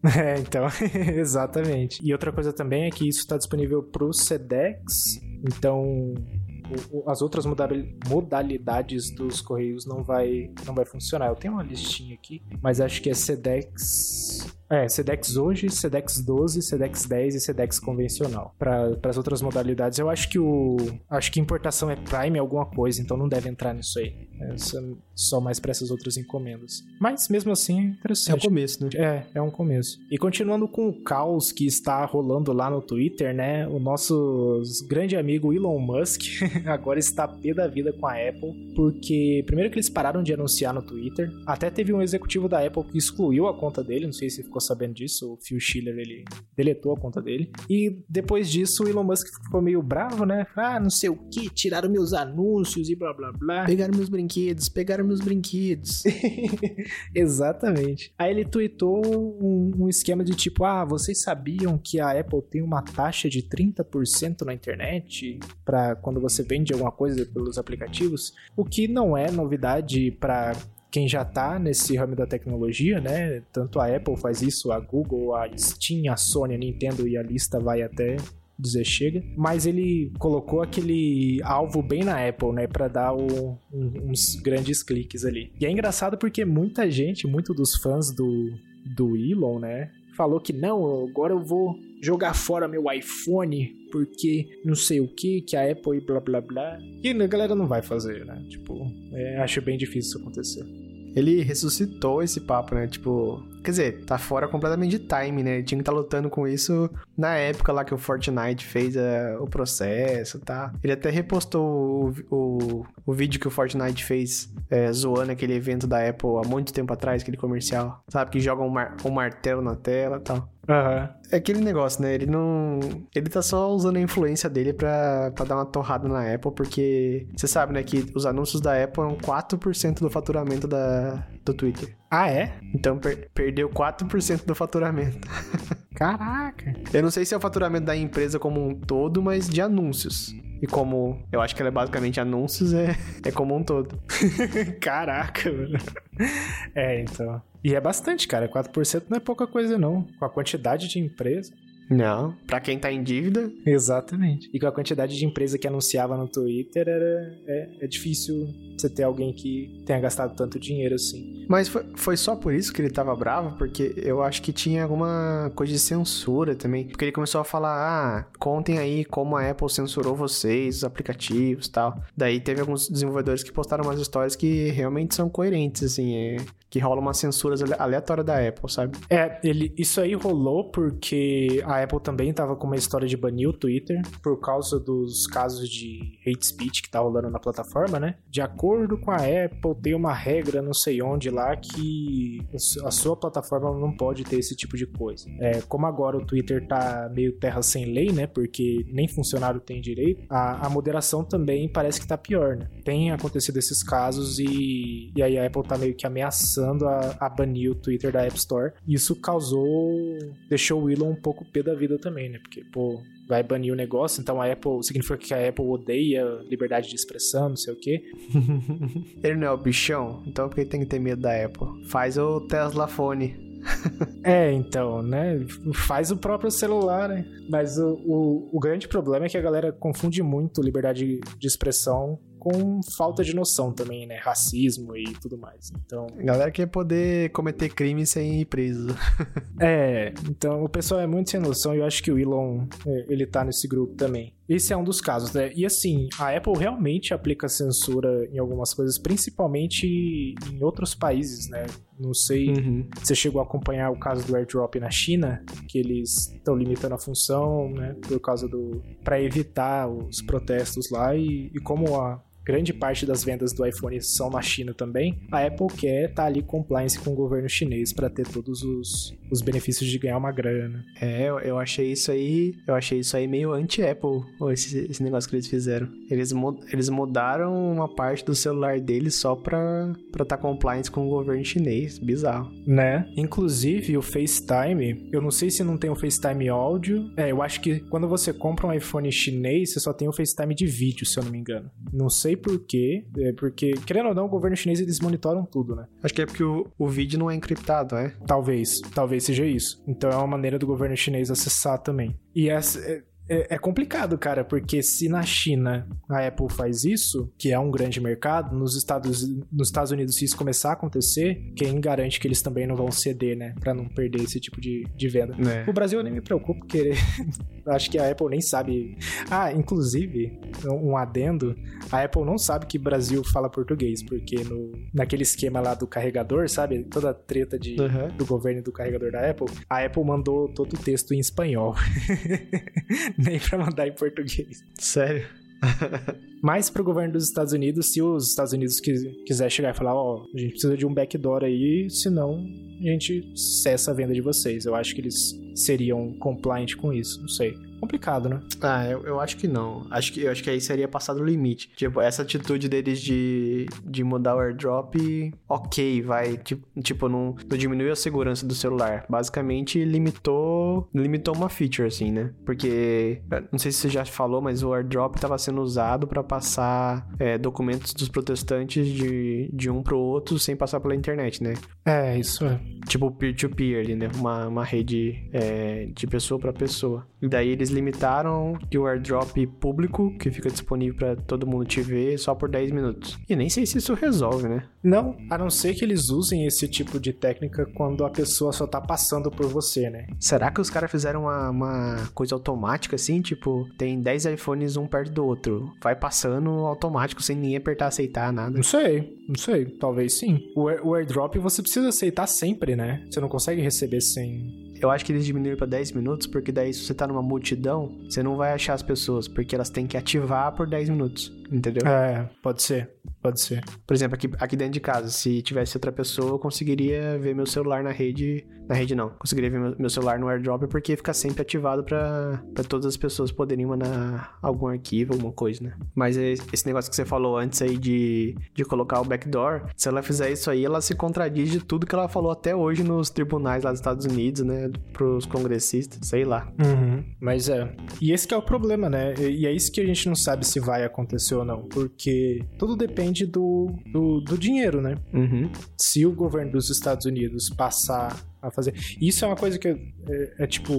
É, então, exatamente. E outra coisa também é que isso está disponível para o Sedex, então as outras modali- modalidades dos correios não vai não vai funcionar. Eu tenho uma listinha aqui, mas acho que é Sedex é, Sedex hoje, Sedex 12, Sedex 10 e Sedex convencional. Para as outras modalidades, eu acho que o acho que importação é Prime alguma coisa, então não deve entrar nisso aí. É só- mais para essas outras encomendas. Mas mesmo assim é É o interessante. começo, né? É, é um começo. E continuando com o caos que está rolando lá no Twitter, né? O nosso grande amigo Elon Musk agora está pé da vida com a Apple, porque primeiro que eles pararam de anunciar no Twitter, até teve um executivo da Apple que excluiu a conta dele, não sei se se ficou sabendo disso. O Phil Schiller, ele deletou a conta dele. E depois disso, o Elon Musk ficou meio bravo, né? Ah, não sei o que, tiraram meus anúncios e blá blá blá. Pegaram meus brinquedos, pegaram meus brinquedos. Exatamente. Aí ele tweetou um, um, esquema de tipo: ah, vocês sabiam que a Apple tem uma taxa de 30% na internet para quando você vende alguma coisa pelos aplicativos? O que não é novidade para quem já tá nesse ramo da tecnologia, né? Tanto a Apple faz isso, a Google, a Steam, a Sony, a Nintendo e a lista vai até dizer chega, mas ele colocou aquele alvo bem na Apple, né, para dar o, um, uns grandes cliques ali. E é engraçado porque muita gente, muito dos fãs do, do Elon, né, falou que não, agora eu vou jogar fora meu iPhone porque não sei o que, que a Apple e blá blá blá. E a galera não vai fazer, né? Tipo, é, acho bem difícil isso acontecer ele ressuscitou esse papo, né? Tipo, quer dizer, tá fora completamente de time, né? Ele tinha que estar tá lutando com isso na época lá que o Fortnite fez uh, o processo, tá? Ele até repostou o, o, o vídeo que o Fortnite fez é, zoando aquele evento da Apple há muito tempo atrás, aquele comercial, sabe? Que joga um, mar, um martelo na tela e tal. Uhum. É aquele negócio, né? Ele não. Ele tá só usando a influência dele pra, pra dar uma torrada na Apple, porque você sabe, né, que os anúncios da Apple são 4% do faturamento da, do Twitter. Ah, é? Então per perdeu 4% do faturamento. Caraca! Eu não sei se é o faturamento da empresa como um todo, mas de anúncios. E como eu acho que ela é basicamente anúncios, é, é como um todo. Caraca, mano. É, então. E é bastante, cara. 4% não é pouca coisa, não. Com a quantidade de empresa. Não, para quem tá em dívida. Exatamente. E com a quantidade de empresa que anunciava no Twitter, era, é, é difícil você ter alguém que tenha gastado tanto dinheiro assim. Mas foi, foi só por isso que ele tava bravo? Porque eu acho que tinha alguma coisa de censura também. Porque ele começou a falar, ah, contem aí como a Apple censurou vocês, os aplicativos e tal. Daí teve alguns desenvolvedores que postaram umas histórias que realmente são coerentes, assim. É, que rola umas censuras aleatórias da Apple, sabe? É, ele, isso aí rolou porque a Apple também tava com uma história de banir o Twitter por causa dos casos de hate speech que tá rolando na plataforma, né? De acordo com a Apple, tem uma regra não sei onde lá que a sua plataforma não pode ter esse tipo de coisa. É, como agora o Twitter tá meio terra sem lei, né? Porque nem funcionário tem direito, a, a moderação também parece que tá pior, né? Tem acontecido esses casos e, e aí a Apple tá meio que ameaçando a, a, banir o Twitter da App Store. Isso causou. deixou o Elon um pouco pé da vida também, né? Porque, pô, vai banir o negócio, então a Apple. Significa que a Apple odeia liberdade de expressão, não sei o quê. ele não é o bichão, então por que tem que ter medo da Apple? Faz o Tesla Fone. é, então, né? Faz o próprio celular, né? Mas o, o, o grande problema é que a galera confunde muito liberdade de expressão com falta de noção também, né? Racismo e tudo mais. Então. A galera quer poder cometer crime sem ir preso. é, então o pessoal é muito sem noção e eu acho que o Elon, é, ele tá nesse grupo também. Esse é um dos casos, né? E assim, a Apple realmente aplica censura em algumas coisas, principalmente em outros países, né? Não sei uhum. se você chegou a acompanhar o caso do airdrop na China, que eles estão limitando a função, né? Por causa do. para evitar os protestos lá e, e como a, grande parte das vendas do iPhone são na China também, a Apple quer estar tá ali compliance com o governo chinês para ter todos os, os benefícios de ganhar uma grana. É, eu, eu achei isso aí, eu achei isso aí meio anti-Apple, esse, esse negócio que eles fizeram. Eles, eles mudaram uma parte do celular deles só pra estar tá compliance com o governo chinês, bizarro. Né? Inclusive o FaceTime, eu não sei se não tem o FaceTime áudio, é, eu acho que quando você compra um iPhone chinês, você só tem o FaceTime de vídeo, se eu não me engano. Não sei por quê, é porque, querendo ou não, o governo chinês eles monitoram tudo, né? Acho que é porque o, o vídeo não é encriptado, é? Talvez, talvez seja isso. Então é uma maneira do governo chinês acessar também. E essa, é, é, é, complicado, cara, porque se na China a Apple faz isso, que é um grande mercado, nos Estados, nos Estados Unidos, se isso começar a acontecer, quem garante que eles também não vão ceder, né? Pra não perder esse tipo de, de venda. É. O Brasil eu nem me preocupo, porque acho que a Apple nem sabe. Ah, inclusive, um adendo: a Apple não sabe que Brasil fala português, porque no, naquele esquema lá do carregador, sabe? Toda a treta de, uhum. do governo do carregador da Apple, a Apple mandou todo o texto em espanhol. nem pra mandar em português. Sério? Mas pro governo dos Estados Unidos, se os Estados Unidos quiser chegar e falar, ó, oh, a gente precisa de um backdoor aí, senão a gente cessa a venda de vocês. Eu acho que eles seriam compliant com isso, não sei complicado, né? Ah, eu, eu acho que não. Acho que, eu acho que aí seria passado o limite. Tipo, essa atitude deles de, de mudar o airdrop, ok, vai. Tipo, tipo não, não diminuiu a segurança do celular. Basicamente, limitou limitou uma feature, assim, né? Porque, não sei se você já falou, mas o airdrop estava sendo usado para passar é, documentos dos protestantes de, de um pro outro sem passar pela internet, né? É, isso é. Tipo peer-to-peer -peer ali, né? Uma, uma rede é, de pessoa para pessoa. E daí eles limitaram que o airdrop público, que fica disponível para todo mundo te ver, só por 10 minutos. E nem sei se isso resolve, né? Não, a não ser que eles usem esse tipo de técnica quando a pessoa só tá passando por você, né? Será que os caras fizeram uma, uma, coisa automática assim? Tipo, tem 10 iPhones um perto do outro. Vai passando automático sem ninguém apertar aceitar nada. Não sei, não sei. Talvez sim. O, o airdrop você precisa aceitar sempre, né? Você não consegue receber sem eu acho que eles diminuíram para 10 minutos, porque daí se você tá numa multidão, você não vai achar as pessoas, porque elas têm que ativar por 10 minutos, entendeu? É, pode ser, pode ser. Por exemplo, aqui, aqui dentro de casa, se tivesse outra pessoa, eu conseguiria ver meu celular na rede, na rede não, conseguiria ver meu, meu celular no AirDrop, porque fica sempre ativado para todas as pessoas poderem mandar algum arquivo, alguma coisa, né? Mas esse negócio que você falou antes aí de, de colocar o backdoor, se ela fizer isso aí, ela se contradiz de tudo que ela falou até hoje nos tribunais lá dos Estados Unidos, né? pros congressistas, sei lá. Uhum. Mas é. E esse é o problema, né? E é isso que a gente não sabe se vai acontecer ou não. Porque tudo depende do, do, do dinheiro, né? Uhum. Se o governo dos Estados Unidos passar a fazer. Isso é uma coisa que é, é, tipo.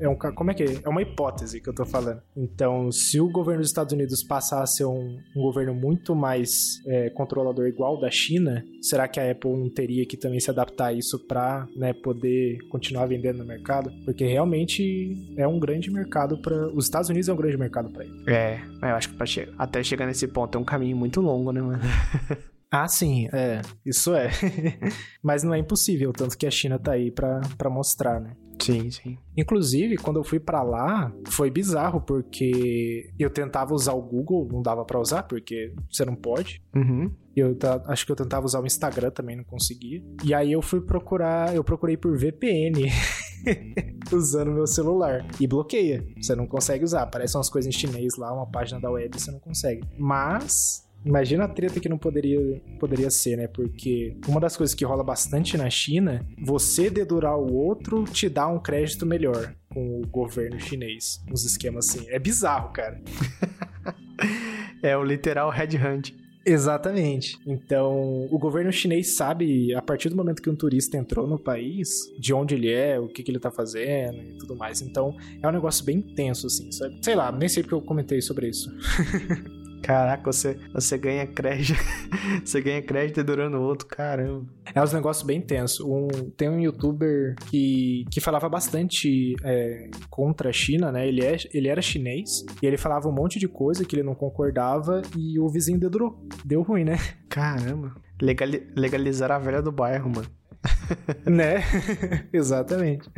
É um, como é que é? É uma hipótese que eu tô falando. Então, se o governo dos Estados Unidos passar a ser um, um governo muito mais é, controlador igual da China, será que a Apple não teria que também se adaptar a isso pra né, poder continuar vendendo no mercado? Porque realmente é um grande mercado para Os Estados Unidos é um grande mercado para ele. É, eu acho que che até chegar nesse ponto é um caminho muito longo, né, mano? Ah, sim, é. Isso é. Mas não é impossível, tanto que a China tá aí pra, pra mostrar, né? Sim, sim. Inclusive, quando eu fui para lá, foi bizarro, porque eu tentava usar o Google, não dava para usar, porque você não pode. Uhum. Eu acho que eu tentava usar o Instagram também, não conseguia. E aí eu fui procurar, eu procurei por VPN. usando meu celular. E bloqueia. Você não consegue usar. Aparecem umas coisas em chinês lá, uma página da web, você não consegue. Mas Imagina a treta que não poderia, poderia ser, né? Porque uma das coisas que rola bastante na China, você dedurar o outro te dá um crédito melhor com o governo chinês. Uns esquemas assim. É bizarro, cara. é o literal headhunt. Exatamente. Então, o governo chinês sabe, a partir do momento que um turista entrou no país, de onde ele é, o que, que ele tá fazendo e tudo mais. Então, é um negócio bem tenso, assim, sabe? Sei lá, nem sei porque eu comentei sobre isso. Caraca, você, você ganha crédito. você ganha crédito durando o outro, caramba. É um negócio bem tenso. Um, tem um youtuber que, que falava bastante é, contra a China, né? Ele, é, ele era chinês e ele falava um monte de coisa que ele não concordava e o vizinho dedurou. Deu ruim, né? Caramba. Legali legalizar a velha do bairro, mano. né? Exatamente.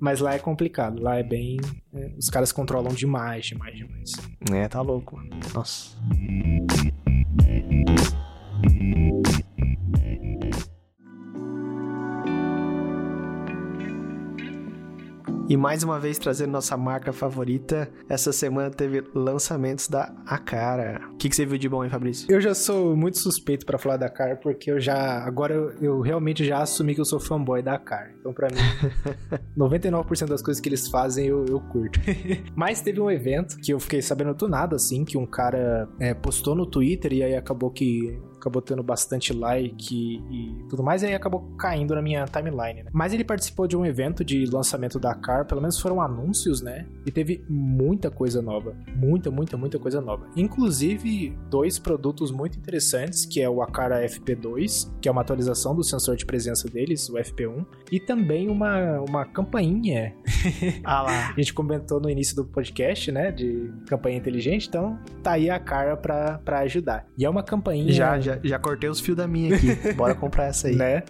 Mas lá é complicado. Lá é bem. É, os caras controlam demais, demais, demais. É, tá louco. Nossa. E mais uma vez trazendo nossa marca favorita, essa semana teve lançamentos da Acara. O que, que você viu de bom, hein, Fabrício? Eu já sou muito suspeito para falar da Acara, porque eu já. Agora eu, eu, realmente já assumi que eu sou fanboy da Acara. Então, pra mim, 99% das coisas que eles fazem eu, eu curto. Mas teve um evento que eu fiquei sabendo do nada, assim, que um cara é, postou no Twitter e aí acabou que acabou tendo bastante like e, tudo mais, e aí acabou caindo na minha timeline, né? Mas ele participou de um evento de lançamento da Car, pelo menos foram anúncios, né? E teve muita coisa nova. Muita, muita, muita coisa nova. Inclusive, dois produtos muito interessantes, que é o Acara FP2, que é uma atualização do sensor de presença deles, o FP1, e também uma, uma campainha. Ah lá. a gente comentou no início do podcast, né? De campainha inteligente, então tá aí a cara pra, pra ajudar. E é uma campainha. Já, já, já, já cortei os fios da minha aqui. Bora comprar essa aí. Né?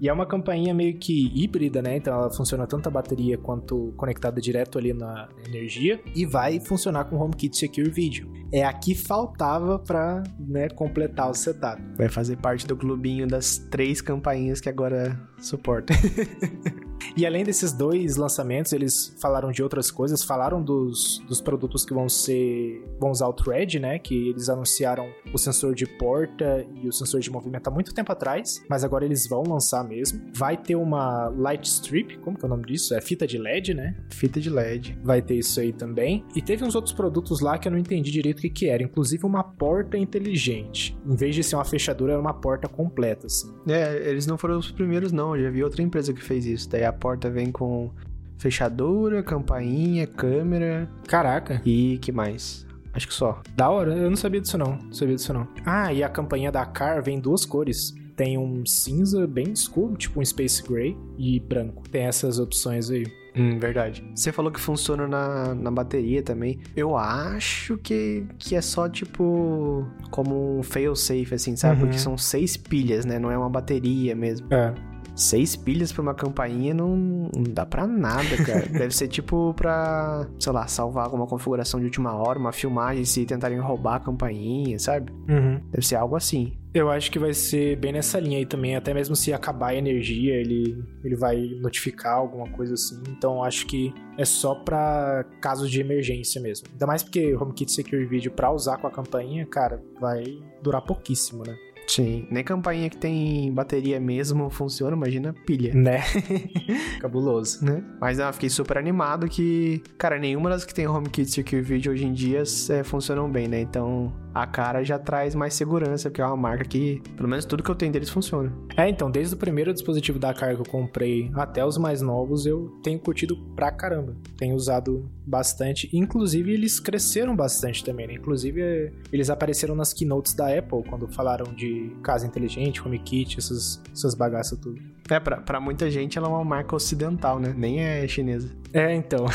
E é uma campainha meio que híbrida, né? Então ela funciona tanto a bateria quanto conectada direto ali na energia e vai funcionar com o HomeKit Secure Video. É aqui faltava para né, completar o setup. Vai fazer parte do clubinho das três campainhas que agora suporta. E além desses dois lançamentos, eles falaram de outras coisas, falaram dos, dos produtos que vão ser. vão usar o Thread, né? Que eles anunciaram o sensor de porta e o sensor de movimento há muito tempo atrás, mas agora eles vão lançar mesmo. Vai ter uma Light Strip, como que é o nome disso? É fita de LED, né? Fita de LED. Vai ter isso aí também. E teve uns outros produtos lá que eu não entendi direito o que, que era, inclusive uma porta inteligente. Em vez de ser uma fechadura, era uma porta completa, assim. É, eles não foram os primeiros, não. Eu já vi outra empresa que fez isso. Daí a porta vem com fechadura, campainha, câmera. Caraca. E que mais? Acho que só. Da hora, eu não sabia disso não. Não sabia disso não. Ah, e a campainha da Car vem duas cores. Tem um cinza bem escuro, tipo um Space Gray, e branco. Tem essas opções aí. Hum, verdade. Você falou que funciona na, na bateria também. Eu acho que, que é só tipo como um fail-safe, assim, sabe? Uhum. Porque são seis pilhas, né? Não é uma bateria mesmo. É. Seis pilhas pra uma campainha não, não dá pra nada, cara. Deve ser tipo pra, sei lá, salvar alguma configuração de última hora, uma filmagem se tentarem roubar a campainha, sabe? Uhum. Deve ser algo assim. Eu acho que vai ser bem nessa linha aí também. Até mesmo se acabar a energia, ele, ele vai notificar alguma coisa assim. Então acho que é só pra casos de emergência mesmo. Ainda mais porque o HomeKit Secure Video pra usar com a campainha, cara, vai durar pouquíssimo, né? Sim. Nem campainha que tem bateria mesmo funciona, imagina pilha. Né? Cabuloso. Né? Mas eu fiquei super animado que, cara, nenhuma das que tem HomeKit Secure Video hoje em dia é, funcionam bem, né? Então a cara já traz mais segurança, porque é uma marca que, pelo menos tudo que eu tenho deles funciona. É, então, desde o primeiro dispositivo da Car que eu comprei até os mais novos, eu tenho curtido pra caramba. Tenho usado bastante. Inclusive, eles cresceram bastante também, né? Inclusive, eles apareceram nas keynotes da Apple, quando falaram de casa inteligente, HomeKit, essas, essas bagaças tudo. É, pra, pra muita gente ela é uma marca ocidental, né? Nem é chinesa. É, então.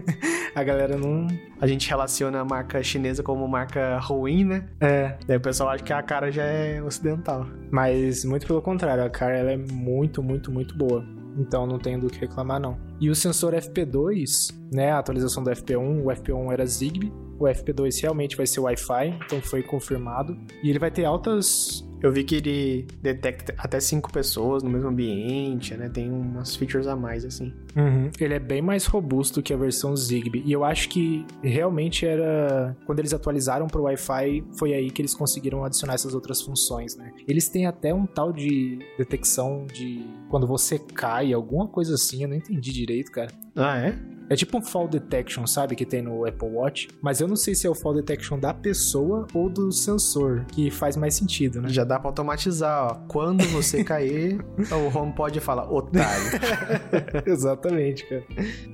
a galera não. A gente relaciona a marca chinesa como marca ruim, né? É. Daí o pessoal acha que a cara já é ocidental. Mas muito pelo contrário, a Car ela é muito, muito, muito boa. Então não tenho do que reclamar, não. E o sensor FP2, né? A atualização do FP1, o FP1 era Zigbee. O FP2 realmente vai ser Wi-Fi, então foi confirmado. E ele vai ter altas Eu vi que ele detecta até cinco pessoas no mesmo ambiente, né? Tem umas features a mais, assim. Uhum. Ele é bem mais robusto que a versão Zigbee. E eu acho que realmente era. Quando eles atualizaram para o Wi-Fi, foi aí que eles conseguiram adicionar essas outras funções, né? Eles têm até um tal de detecção de quando você cai, alguma coisa assim. Eu não entendi direito, cara. Ah, é? É tipo um fall detection, sabe? Que tem no Apple Watch. Mas eu não sei se é o fall detection da pessoa ou do sensor, que faz mais sentido, né? Já dá pra automatizar, ó. Quando você cair, o HomePod fala, otário. Exatamente, cara.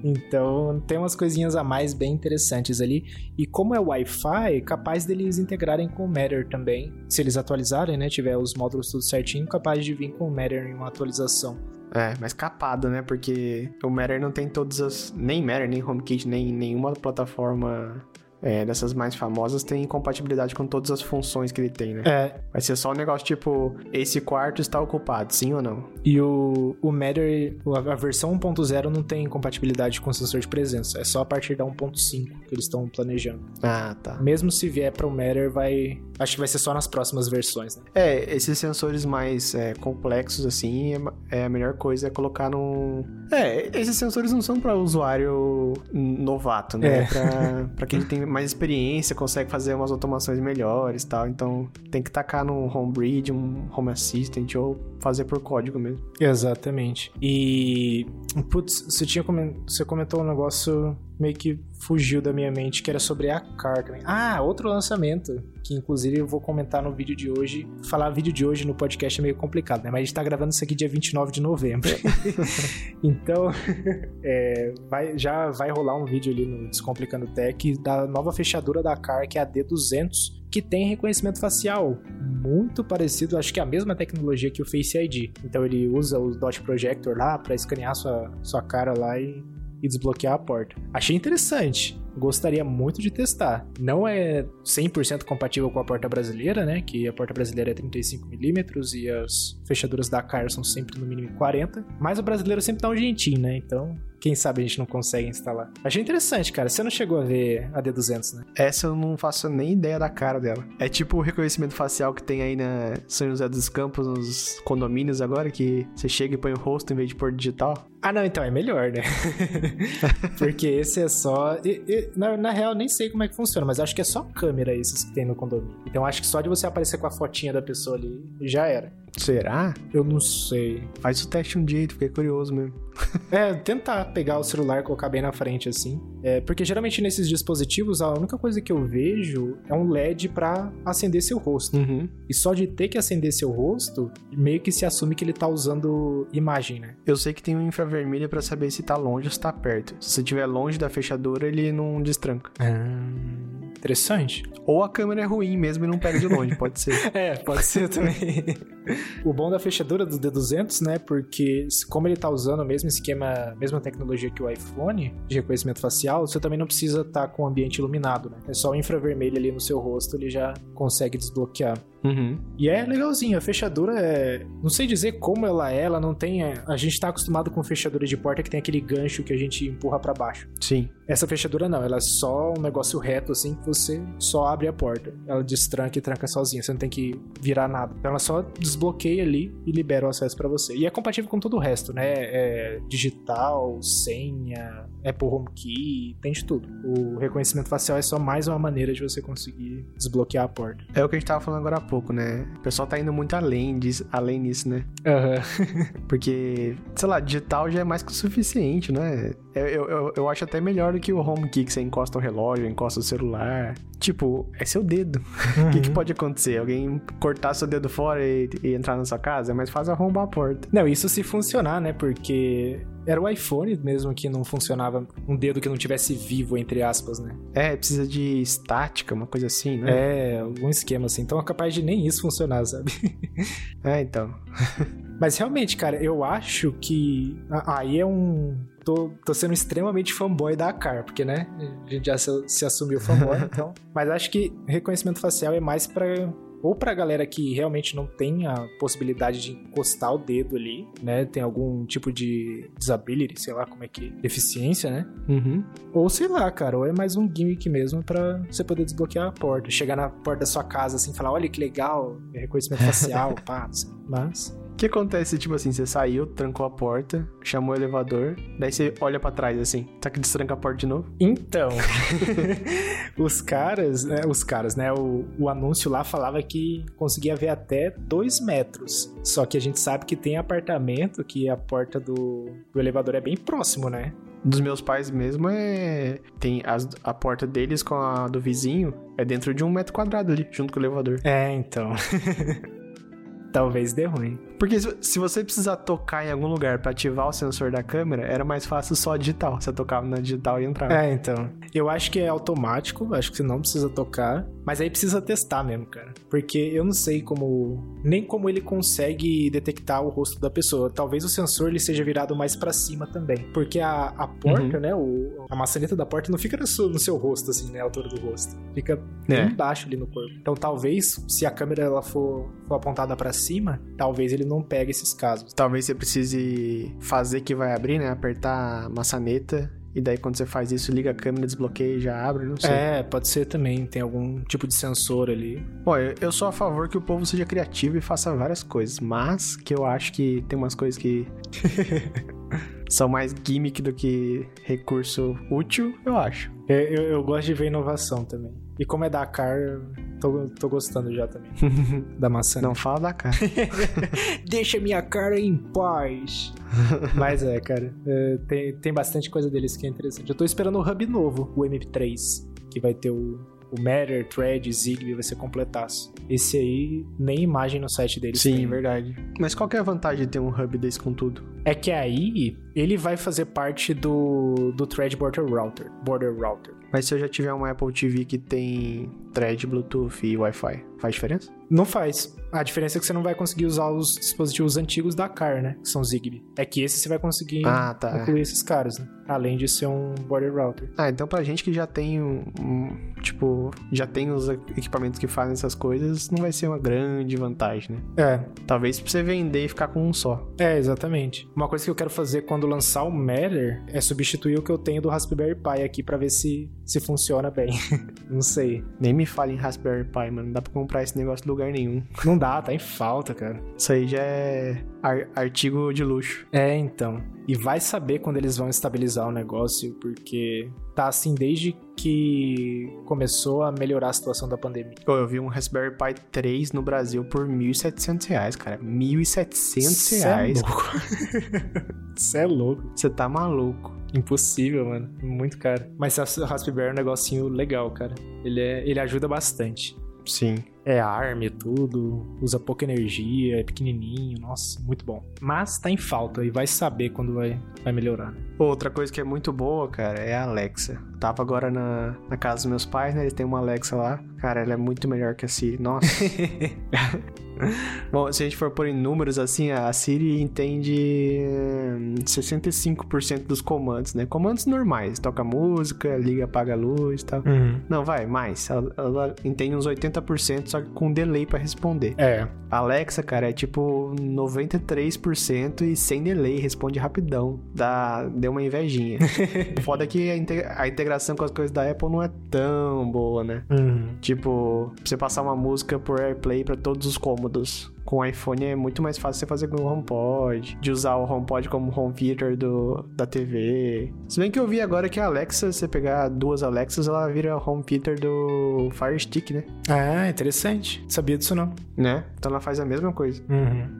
Então, tem umas coisinhas a mais bem interessantes ali. E como é Wi-Fi, capaz deles integrarem com o Matter também. Se eles atualizarem, né? Tiver os módulos tudo certinho, capaz de vir com o Matter em uma atualização. É, mas capado, né? Porque o Matter não tem todas as. Nem Matter, nem HomeKit, nem nenhuma plataforma é, dessas mais famosas tem compatibilidade com todas as funções que ele tem, né? É, Vai ser só um negócio tipo: esse quarto está ocupado, sim ou não? e o, o Matter, a a versão 1.0 não tem compatibilidade com sensor de presença. É só a partir da 1.5 que eles estão planejando. Ah, tá. Mesmo se vier para o Matter, vai. Acho que vai ser só nas próximas versões, né? É, esses sensores mais é, complexos, assim, é é a melhor coisa é colocar num. É, esses sensores não são para usuário novato, né? É. É. Pra, pra quem tem mais experiência, consegue fazer umas automações melhores e tal. Então tem que tacar num Homebreed, um Home Assistant ou fazer por código mesmo. Exatamente. E. Putz, você, tinha comen- você comentou um negócio meio que fugiu da minha mente, que era sobre a Car também. Ah, outro lançamento, que inclusive eu vou comentar no vídeo de hoje. Falar vídeo de hoje no podcast é meio complicado, né? Mas a gente tá gravando isso aqui dia 29 de novembro. então, é, vai, já vai rolar um vídeo ali no Descomplicando Tech da nova fechadura da Car, que é a D200, que tem reconhecimento facial muito parecido, acho que é a mesma tecnologia que o Face ID. Então ele usa o Dot Projector lá para escanear sua, sua cara lá e, e desbloquear a porta. Achei interessante. gostaria muito de testar. Não é 100% compatível com a porta brasileira, né? Que a porta brasileira é 35mm e as fechaduras da Car são sempre no mínimo 40. Mas o brasileiro sempre dá um jeitinho, né? Então, quem sabe a gente não consegue instalar. Achei interessante, cara. Você não chegou a ver a D200, né? Essa eu não faço nem ideia da cara dela. É tipo o reconhecimento facial que tem aí na São José dos Campos, nos condomínios agora, que você chega e põe o rosto em vez de pôr digital. Ah, não, então é melhor, né? Porque esse é só. E, e, na, na, real, nem sei como é que funciona, mas acho que é só câmera esses que tem no condomínio. Então acho que só de você aparecer com a fotinha da pessoa ali já era. Será? Eu não sei. Faz o teste um dia, fiquei curioso mesmo. é, tentar pegar o celular e colocar bem na frente, assim. É, porque geralmente nesses dispositivos, a única coisa que eu vejo é um LED para acender seu rosto. Uhum. E só de ter que acender seu rosto, meio que se assume que ele tá usando imagem, né? Eu sei que tem um infravermelho para saber se tá longe ou se tá perto. Se você estiver longe da fechadura, ele não destranca. Ah interessante. Ou a câmera é ruim mesmo e não pega de longe, pode ser. é, pode ser também. o bom da fechadura do D200, né, porque como ele tá usando o mesmo esquema, mesma tecnologia que o iPhone de reconhecimento facial, você também não precisa estar tá com o ambiente iluminado, né? É só o infravermelho ali no seu rosto, ele já consegue desbloquear. Uhum. E é legalzinho, a fechadura é. Não sei dizer como ela é, ela não tem. A gente tá acostumado com fechadura de porta que tem aquele gancho que a gente empurra para baixo. Sim. Essa fechadura não, ela é só um negócio reto assim que você só abre a porta. Ela destranca e tranca sozinha, você não tem que virar nada. Então ela só desbloqueia ali e libera o acesso para você. E é compatível com todo o resto, né? É digital, senha, Apple HomeKey, tem de tudo. O reconhecimento facial é só mais uma maneira de você conseguir desbloquear a porta. É o que a gente tava falando agora há pouco, né? O pessoal tá indo muito além disso, além né? Uhum. Porque, sei lá, digital já é mais que o suficiente, né? Eu, eu, eu acho até melhor do que o HomeKey, que você encosta o relógio, encosta o celular. Tipo, é seu dedo. O uhum. que, que, pode acontecer? Alguém cortar seu dedo fora e, e, entrar na sua casa? É mais fácil arrombar a porta. Não, isso se funcionar, né? Porque era o iPhone mesmo que não funcionava, um dedo que não tivesse vivo, entre aspas, né? É, precisa de estática, uma coisa assim, né? É, algum esquema assim. Então é capaz de nem isso funcionar, sabe? é, então. Mas realmente, cara, eu acho que aí é um tô, tô sendo extremamente fanboy da Car, porque, né, a gente já se, se assumiu fanboy, então. Mas acho que reconhecimento facial é mais para ou pra galera que realmente não tem a possibilidade de encostar o dedo ali, né? Tem algum tipo de disability, sei lá como é que. deficiência, né? Uhum. Ou sei lá, cara, ou é mais um gimmick mesmo para você poder desbloquear a porta. Chegar na porta da sua casa assim, falar: olha que legal, reconhecimento facial, pá. Mas. O que acontece, tipo assim, você saiu, trancou a porta, chamou o elevador, daí você olha para trás assim, tá que destranca a porta de novo? Então, os caras, né, os caras, né, o, o anúncio lá falava que conseguia ver até dois metros, só que a gente sabe que tem apartamento que a porta do, do elevador é bem próximo, né? Dos meus pais mesmo é. Tem as, a porta deles com a do vizinho é dentro de um metro quadrado ali, junto com o elevador. É, então. Talvez dê ruim. Porque se você precisar tocar em algum lugar para ativar o sensor da câmera, era mais fácil só digital. Você tocava na digital e entrava. É, então. Eu acho que é automático, acho que você não precisa tocar. Mas aí precisa testar mesmo, cara. Porque eu não sei como. Nem como ele consegue detectar o rosto da pessoa. Talvez o sensor ele seja virado mais para cima também. Porque a, a porta, uhum. né? O, a maçaneta da porta não fica no seu, no seu rosto, assim, né? A altura do rosto. Fica é. bem embaixo ali no corpo. Então talvez, se a câmera ela for, for apontada para cima, talvez ele não pegue esses casos. Talvez você precise fazer que vai abrir, né? Apertar a maçaneta e daí quando você faz isso, liga a câmera, desbloqueia e já abre, não sei. É, pode ser também, tem algum tipo de sensor ali. Bom, eu sou a favor que o povo seja criativo e faça várias coisas, mas que eu acho que tem umas coisas que são mais gimmick do que recurso útil, eu acho. Eu, eu, eu gosto de ver inovação também. E como é da Car, tô, tô gostando já também. da maçã. Não fala da Car. Deixa minha cara em paz. Mas é, cara. É, tem, tem bastante coisa deles que é interessante. Eu tô esperando o hub novo, o MP3, que vai ter o, o Matter, Thread, Zigbee, vai ser completaço. Esse aí, nem imagem no site deles Sim, tem. verdade. Mas qual que é a vantagem de ter um hub desse com tudo? É que aí ele vai fazer parte do, do Thread Border Router. Border Router. Mas se eu já tiver uma Apple TV que tem thread, Bluetooth e Wi-Fi, faz diferença? Não faz. A diferença é que você não vai conseguir usar os dispositivos antigos da CAR, né? Que são Zigbee. É que esse você vai conseguir Ah, tá. incluir esses caras, né? Além de ser um border router. Ah, então pra gente que já tem um, um- tipo, já tem os equipamentos que fazem essas coisas, não vai ser uma grande vantagem, né? É, Talvez pra você vender e ficar com um só. é, exatamente. Uma coisa que eu quero fazer quando lançar o Matter é substituir o que eu tenho do Raspberry Pi aqui pra ver se, se funciona bem. não sei. Nem me fale em Raspberry Pi, mano. Não dá pra comprar esse negócio em lugar nenhum. Não dá, tá em falta, cara. Isso aí já é ar- artigo de luxo. É, então. E vai saber quando eles vão estabilizar o negócio, porque tá assim desde que começou a melhorar a situação da pandemia. Pô, eu vi um Raspberry Pi 3 no Brasil por 1.700 reais, cara. 1.700 Cê reais. É louco. Você é louco. Você tá maluco. Impossível, mano. Muito caro. Mas o Raspberry é um negocinho legal, cara. Ele, é, ele ajuda bastante. Sim. É ARM e tudo, usa pouca energia, é pequenininho, nossa, muito bom. Mas tá em falta e vai saber quando vai, vai melhorar. né? Outra coisa que é muito boa, cara, é a Alexa. Tava agora na, na casa dos meus pais, né? Eles têm uma Alexa lá. Cara, ela é muito melhor que a Siri. Nossa. Bom, se a gente for pôr em números assim, a Siri entende hum, 65% dos comandos, né? Comandos normais. Toca música, liga, apaga a luz e tal. Não, vai, mais. Ela, ela entende uns 80%, só que com delay pra responder. É, A Alexa, cara, é tipo 93% e sem delay, responde rapidão. Dá, deu uma invejinha. Foda que a, inte- a integração com as coisas da Apple não é tão boa, né? Tipo, pra você passar uma música por AirPlay pra todos os cômodos. Com o iPhone é muito mais fácil você fazer com o HomePod, de usar o HomePod como home theater do, da TV. Se bem que eu vi agora que a Alexa, se você pegar duas Alexas, ela vira home theater do Fire Stick, né? Ah, interessante. Sabia disso não. Né? Então ela faz a mesma coisa.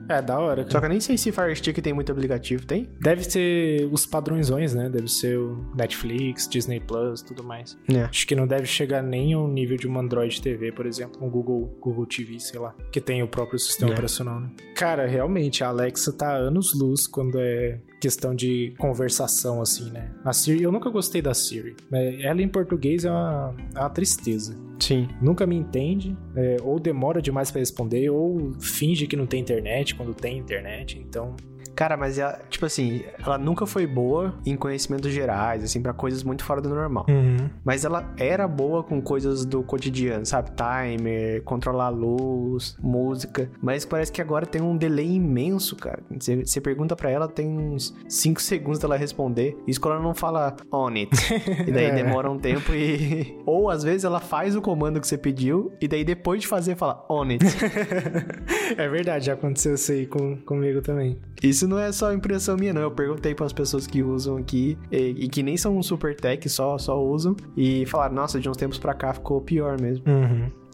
É, da hora. Só Cara. que eu nem sei se Fire Stick tem muito aplicativo, tem? Deve ser os padrões, né? Deve ser o Netflix, Disney Plus, tudo mais. É. Acho que não deve chegar nem ao nível de uma Android TV, por exemplo, um Google, Google TV, sei lá, que tem o próprio sistema. Operacional, né? Cara, realmente, a Alexa tá anos luz quando é questão de conversação, assim, né? A Siri, eu nunca gostei da Siri. Ela em português é uma, é uma tristeza. Sim. Nunca me entende, é, ou demora demais pra responder, ou finge que não tem internet quando tem internet, então... Cara, mas ela, tipo assim, ela nunca foi boa em conhecimentos gerais, assim, pra coisas muito fora do normal. Mas ela era boa com coisas do cotidiano, sabe? Timer, controlar a luz, música. Mas parece que agora tem um delay imenso, cara. Você você pergunta pra ela, tem uns 5 segundos dela responder. Isso quando ela não fala on it. E daí É. demora um tempo e. Ou às vezes ela faz o comando que você pediu, e daí depois de fazer, fala on it. é verdade, já aconteceu isso aí com, comigo também. Isso não é só impressão minha, não. Eu perguntei para as pessoas que usam aqui e, e que nem são um super tech, só, só usam. E falaram, nossa, de uns tempos pra cá ficou pior mesmo.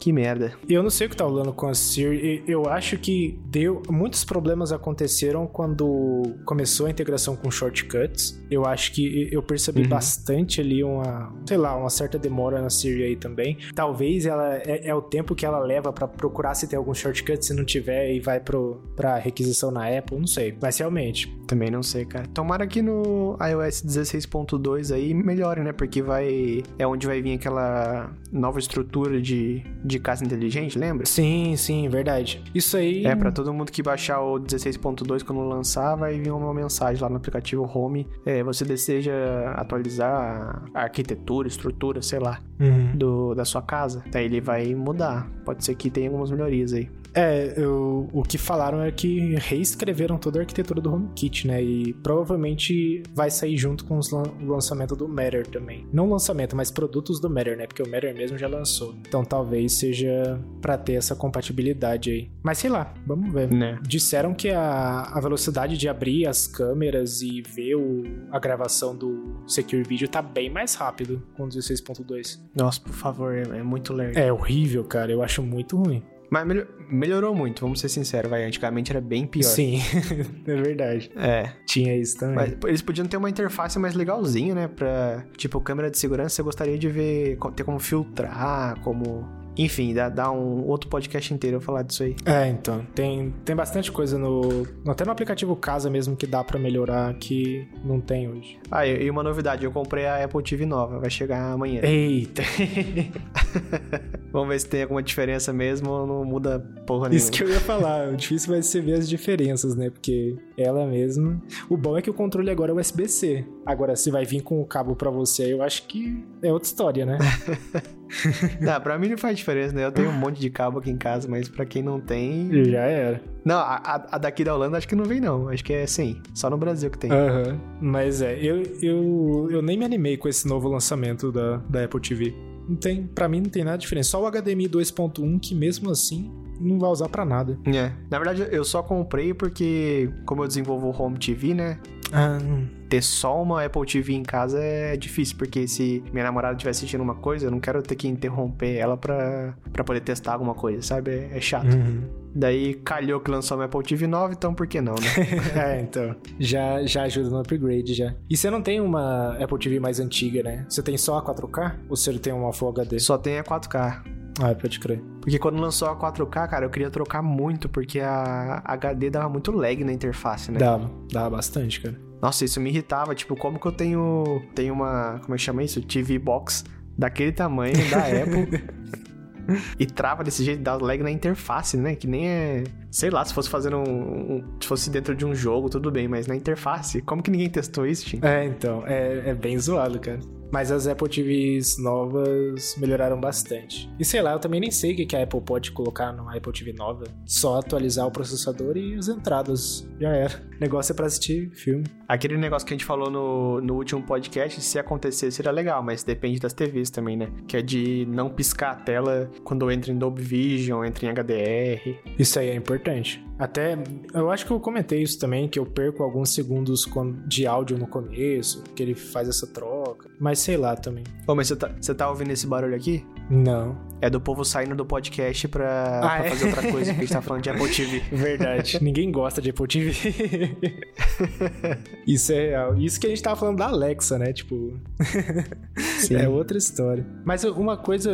Que merda. Eu não sei o que tá rolando com a Siri. Eu acho que deu. Muitos problemas aconteceram quando começou a integração com shortcuts. Eu acho que eu percebi Uhum. bastante ali uma. Sei lá, uma certa demora na Siri aí também. Talvez ela é, é o tempo que ela leva pra procurar se tem algum shortcut. Se não tiver, e vai pro, pra requisição na Apple. Não sei. Mas realmente. Também não sei, cara. Tomara que no iOS 16.2 aí melhore, né? Porque vai. É onde vai vir aquela nova estrutura de, de casa inteligente, lembra? Sim, sim, verdade. Isso aí. É, pra todo mundo que baixar o 16.2 quando lançar, vai vir uma mensagem lá no aplicativo Home. É, você deseja atualizar a arquitetura, estrutura, sei lá, Uhum. do, da sua casa. Daí ele vai mudar. Pode ser que tenha algumas melhorias aí. É, eu- o que falaram é que reescreveram toda a arquitetura do HomeKit, né? E provavelmente vai sair junto com lan- o lançamento do Matter também. Não lançamento, mas produtos do Matter, né? Porque o Matter mesmo já lançou. Então talvez seja pra ter essa compatibilidade aí. Mas sei lá, vamos ver. Né? Disseram que a, a velocidade de abrir as câmeras e ver o- a gravação do Secure Video tá bem mais rápido com o 16.2. Nossa, por favor, é, é muito lerdo. É horrível, cara. Eu acho muito ruim. Mas melhor- melhorou muito, vamos ser sinceros, vai. Antigamente era bem pior. Sim, é verdade. É. Tinha isso também. Mas eles podiam ter uma interface mais legalzinha, né? Pra, tipo, câmera de segurança, você gostaria de ver, ter como filtrar, como Enfim, dá, dá um outro podcast inteiro eu falar disso aí. É, então. Tem, tem bastante coisa no. Até no aplicativo Casa mesmo que dá pra melhorar que não tem hoje. Ah, e uma novidade, eu comprei a Apple TV nova, vai chegar amanhã. Eita! Vamos ver se tem alguma diferença mesmo ou não muda porra nenhuma. Isso que eu ia falar. O difícil vai ser ver as diferenças, né? Porque ela mesma. O bom é que o controle agora é USB-C. Agora, se vai vir com o cabo pra você, eu acho que é outra história, né? Não, pra mim não faz diferença, né? Eu tenho um monte de cabo aqui em casa, mas pra quem não tem. Já era. Não, a, a- daqui da Holanda acho que não vem, não. Acho que é sem. Só no Brasil que tem. Aham. Mas é, eu, eu, eu nem me animei com esse novo lançamento da, da Apple TV. Não tem, pra mim não tem nada diferente. Só o HDMI 2.1 que mesmo assim não vai usar pra nada. É. Na verdade, eu só comprei porque, como eu desenvolvo o Home TV, né? Ah, Ter só uma Apple TV em casa é difícil, porque se minha namorada estiver assistindo uma coisa, eu não quero ter que interromper ela pra, pra poder testar alguma coisa, sabe? É, é chato. uhum. Daí calhou que lançou uma Apple TV nova, então por que não, né? é, então. Já, já ajuda no upgrade já. E você não tem uma Apple TV mais antiga, né? Você tem só a 4K? Ou você tem uma Full HD? Só tem a 4K. Ah, pode crer. Porque quando lançou a 4K, cara, eu queria trocar muito, porque a HD dava muito lag na interface, né? Dava, dava bastante, cara. Nossa, isso me irritava. Tipo, como que eu tenho, tenho uma. Como é que chama isso? TV Box daquele tamanho da Apple. e trava desse jeito, dá lag na interface, né? Que nem é. Sei lá, se fosse fazendo um, um- Se fosse dentro de um jogo, tudo bem, mas na interface. Como que ninguém testou isso, gente? É, então, é, é bem zoado, cara. Mas as Apple TVs novas melhoraram bastante. E sei lá, eu também nem sei o que que a Apple pode colocar numa Apple TV nova. Só atualizar o processador e as entradas. Já era. O negócio é pra assistir filme. Aquele negócio que a gente falou no, no último podcast, se acontecer, seria legal, mas depende das TVs também, né? Que é de não piscar a tela quando entra em Dolby Vision, entra em HDR. Isso aí é importante. Até, eu acho que eu comentei isso também, que eu perco alguns segundos de áudio no começo, que ele faz essa troca. Mas sei lá também. Ô, mas você tá, você tá ouvindo esse barulho aqui? Não. É do povo saindo do podcast pra, Ah, pra é? fazer outra coisa, que a gente tá falando de Apple TV. Verdade. Ninguém gosta de Apple TV. Isso é real. Isso que a gente tava falando da Alexa, né? Tipo. Sim. É outra história. Mas uma coisa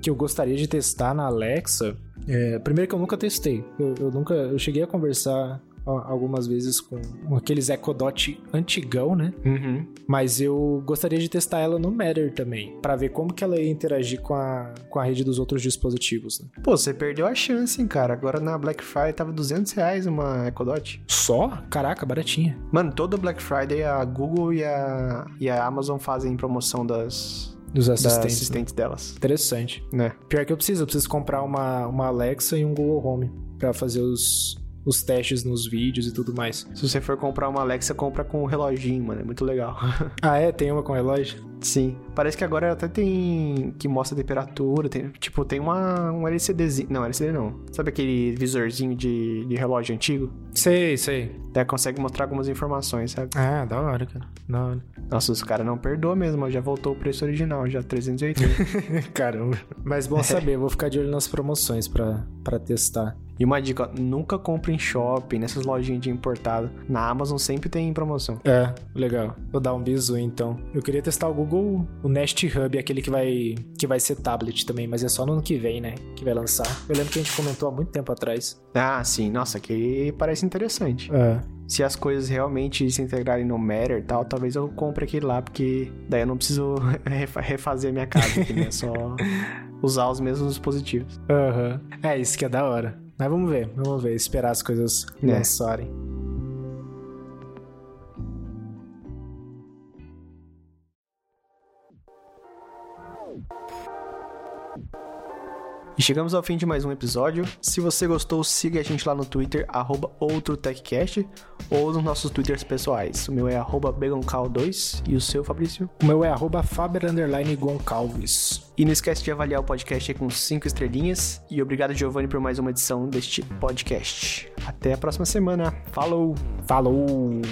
que eu gostaria de testar na Alexa. É, primeiro que eu nunca testei. Eu, eu nunca. Eu cheguei a conversar algumas vezes com aqueles Echo Dot antigão, né? Uhum. Mas eu gostaria de testar ela no Matter também, Pra ver como que ela ia interagir com a, com a rede dos outros dispositivos. Né? Pô, você perdeu a chance, hein, cara. Agora na Black Friday tava 200 reais uma Echo Dot. Só? Caraca, baratinha. Mano, toda Black Friday a Google e a, e a Amazon fazem promoção das, Dos assistentes. né? delas. Interessante. Né? Pior que eu preciso, eu preciso comprar uma, uma Alexa e um Google Home pra fazer os, os testes nos vídeos e tudo mais. Se você for comprar uma Alexa, compra com um reloginho, mano. É muito legal. Ah, é? Tem uma com relógio? Sim. Parece que agora até tem. que mostra a temperatura. Tem, tipo, tem uma, um LCDzinho. Não, LCD não. Sabe aquele visorzinho de, de relógio antigo? Sei, sei. Daí consegue mostrar algumas informações, sabe? Ah, da hora, cara. Da hora. Nossa, os caras não perdoam mesmo. Já voltou o preço original, já 380. Caramba. Mas bom saber, vou ficar de olho nas promoções pra, pra testar. e uma dica: ó, nunca compre em shopping, nessas lojinhas de importado. Na Amazon sempre tem promoção. É, legal. Vou dar um bisu então. Eu queria testar o Google, o Nest Hub, aquele que vai que vai ser tablet também, mas é só no ano que vem, né? Que vai lançar. Eu lembro que a gente comentou há muito tempo atrás. Ah, sim. Nossa, que parece interessante. É. Se as coisas realmente se integrarem no Matter e tal, talvez eu compre aquele lá, porque daí eu não preciso refa- refazer a minha casa aqui, né? Só usar os mesmos dispositivos. Aham. É, isso que é da hora. Mas vamos ver, vamos ver, esperar as coisas É. lançarem. E chegamos ao fim de mais um episódio. Se você gostou, siga a gente lá no Twitter, arroba OutroTechCast, ou nos nossos Twitters pessoais. O meu é arroba BegonCal2 e o seu, Fabrício? O meu é arroba Faber underline Goncalves. E não esquece de avaliar o podcast com 5 estrelinhas. E obrigado, Giovanni, por mais uma edição deste podcast. Até a próxima semana. Falou! Falou!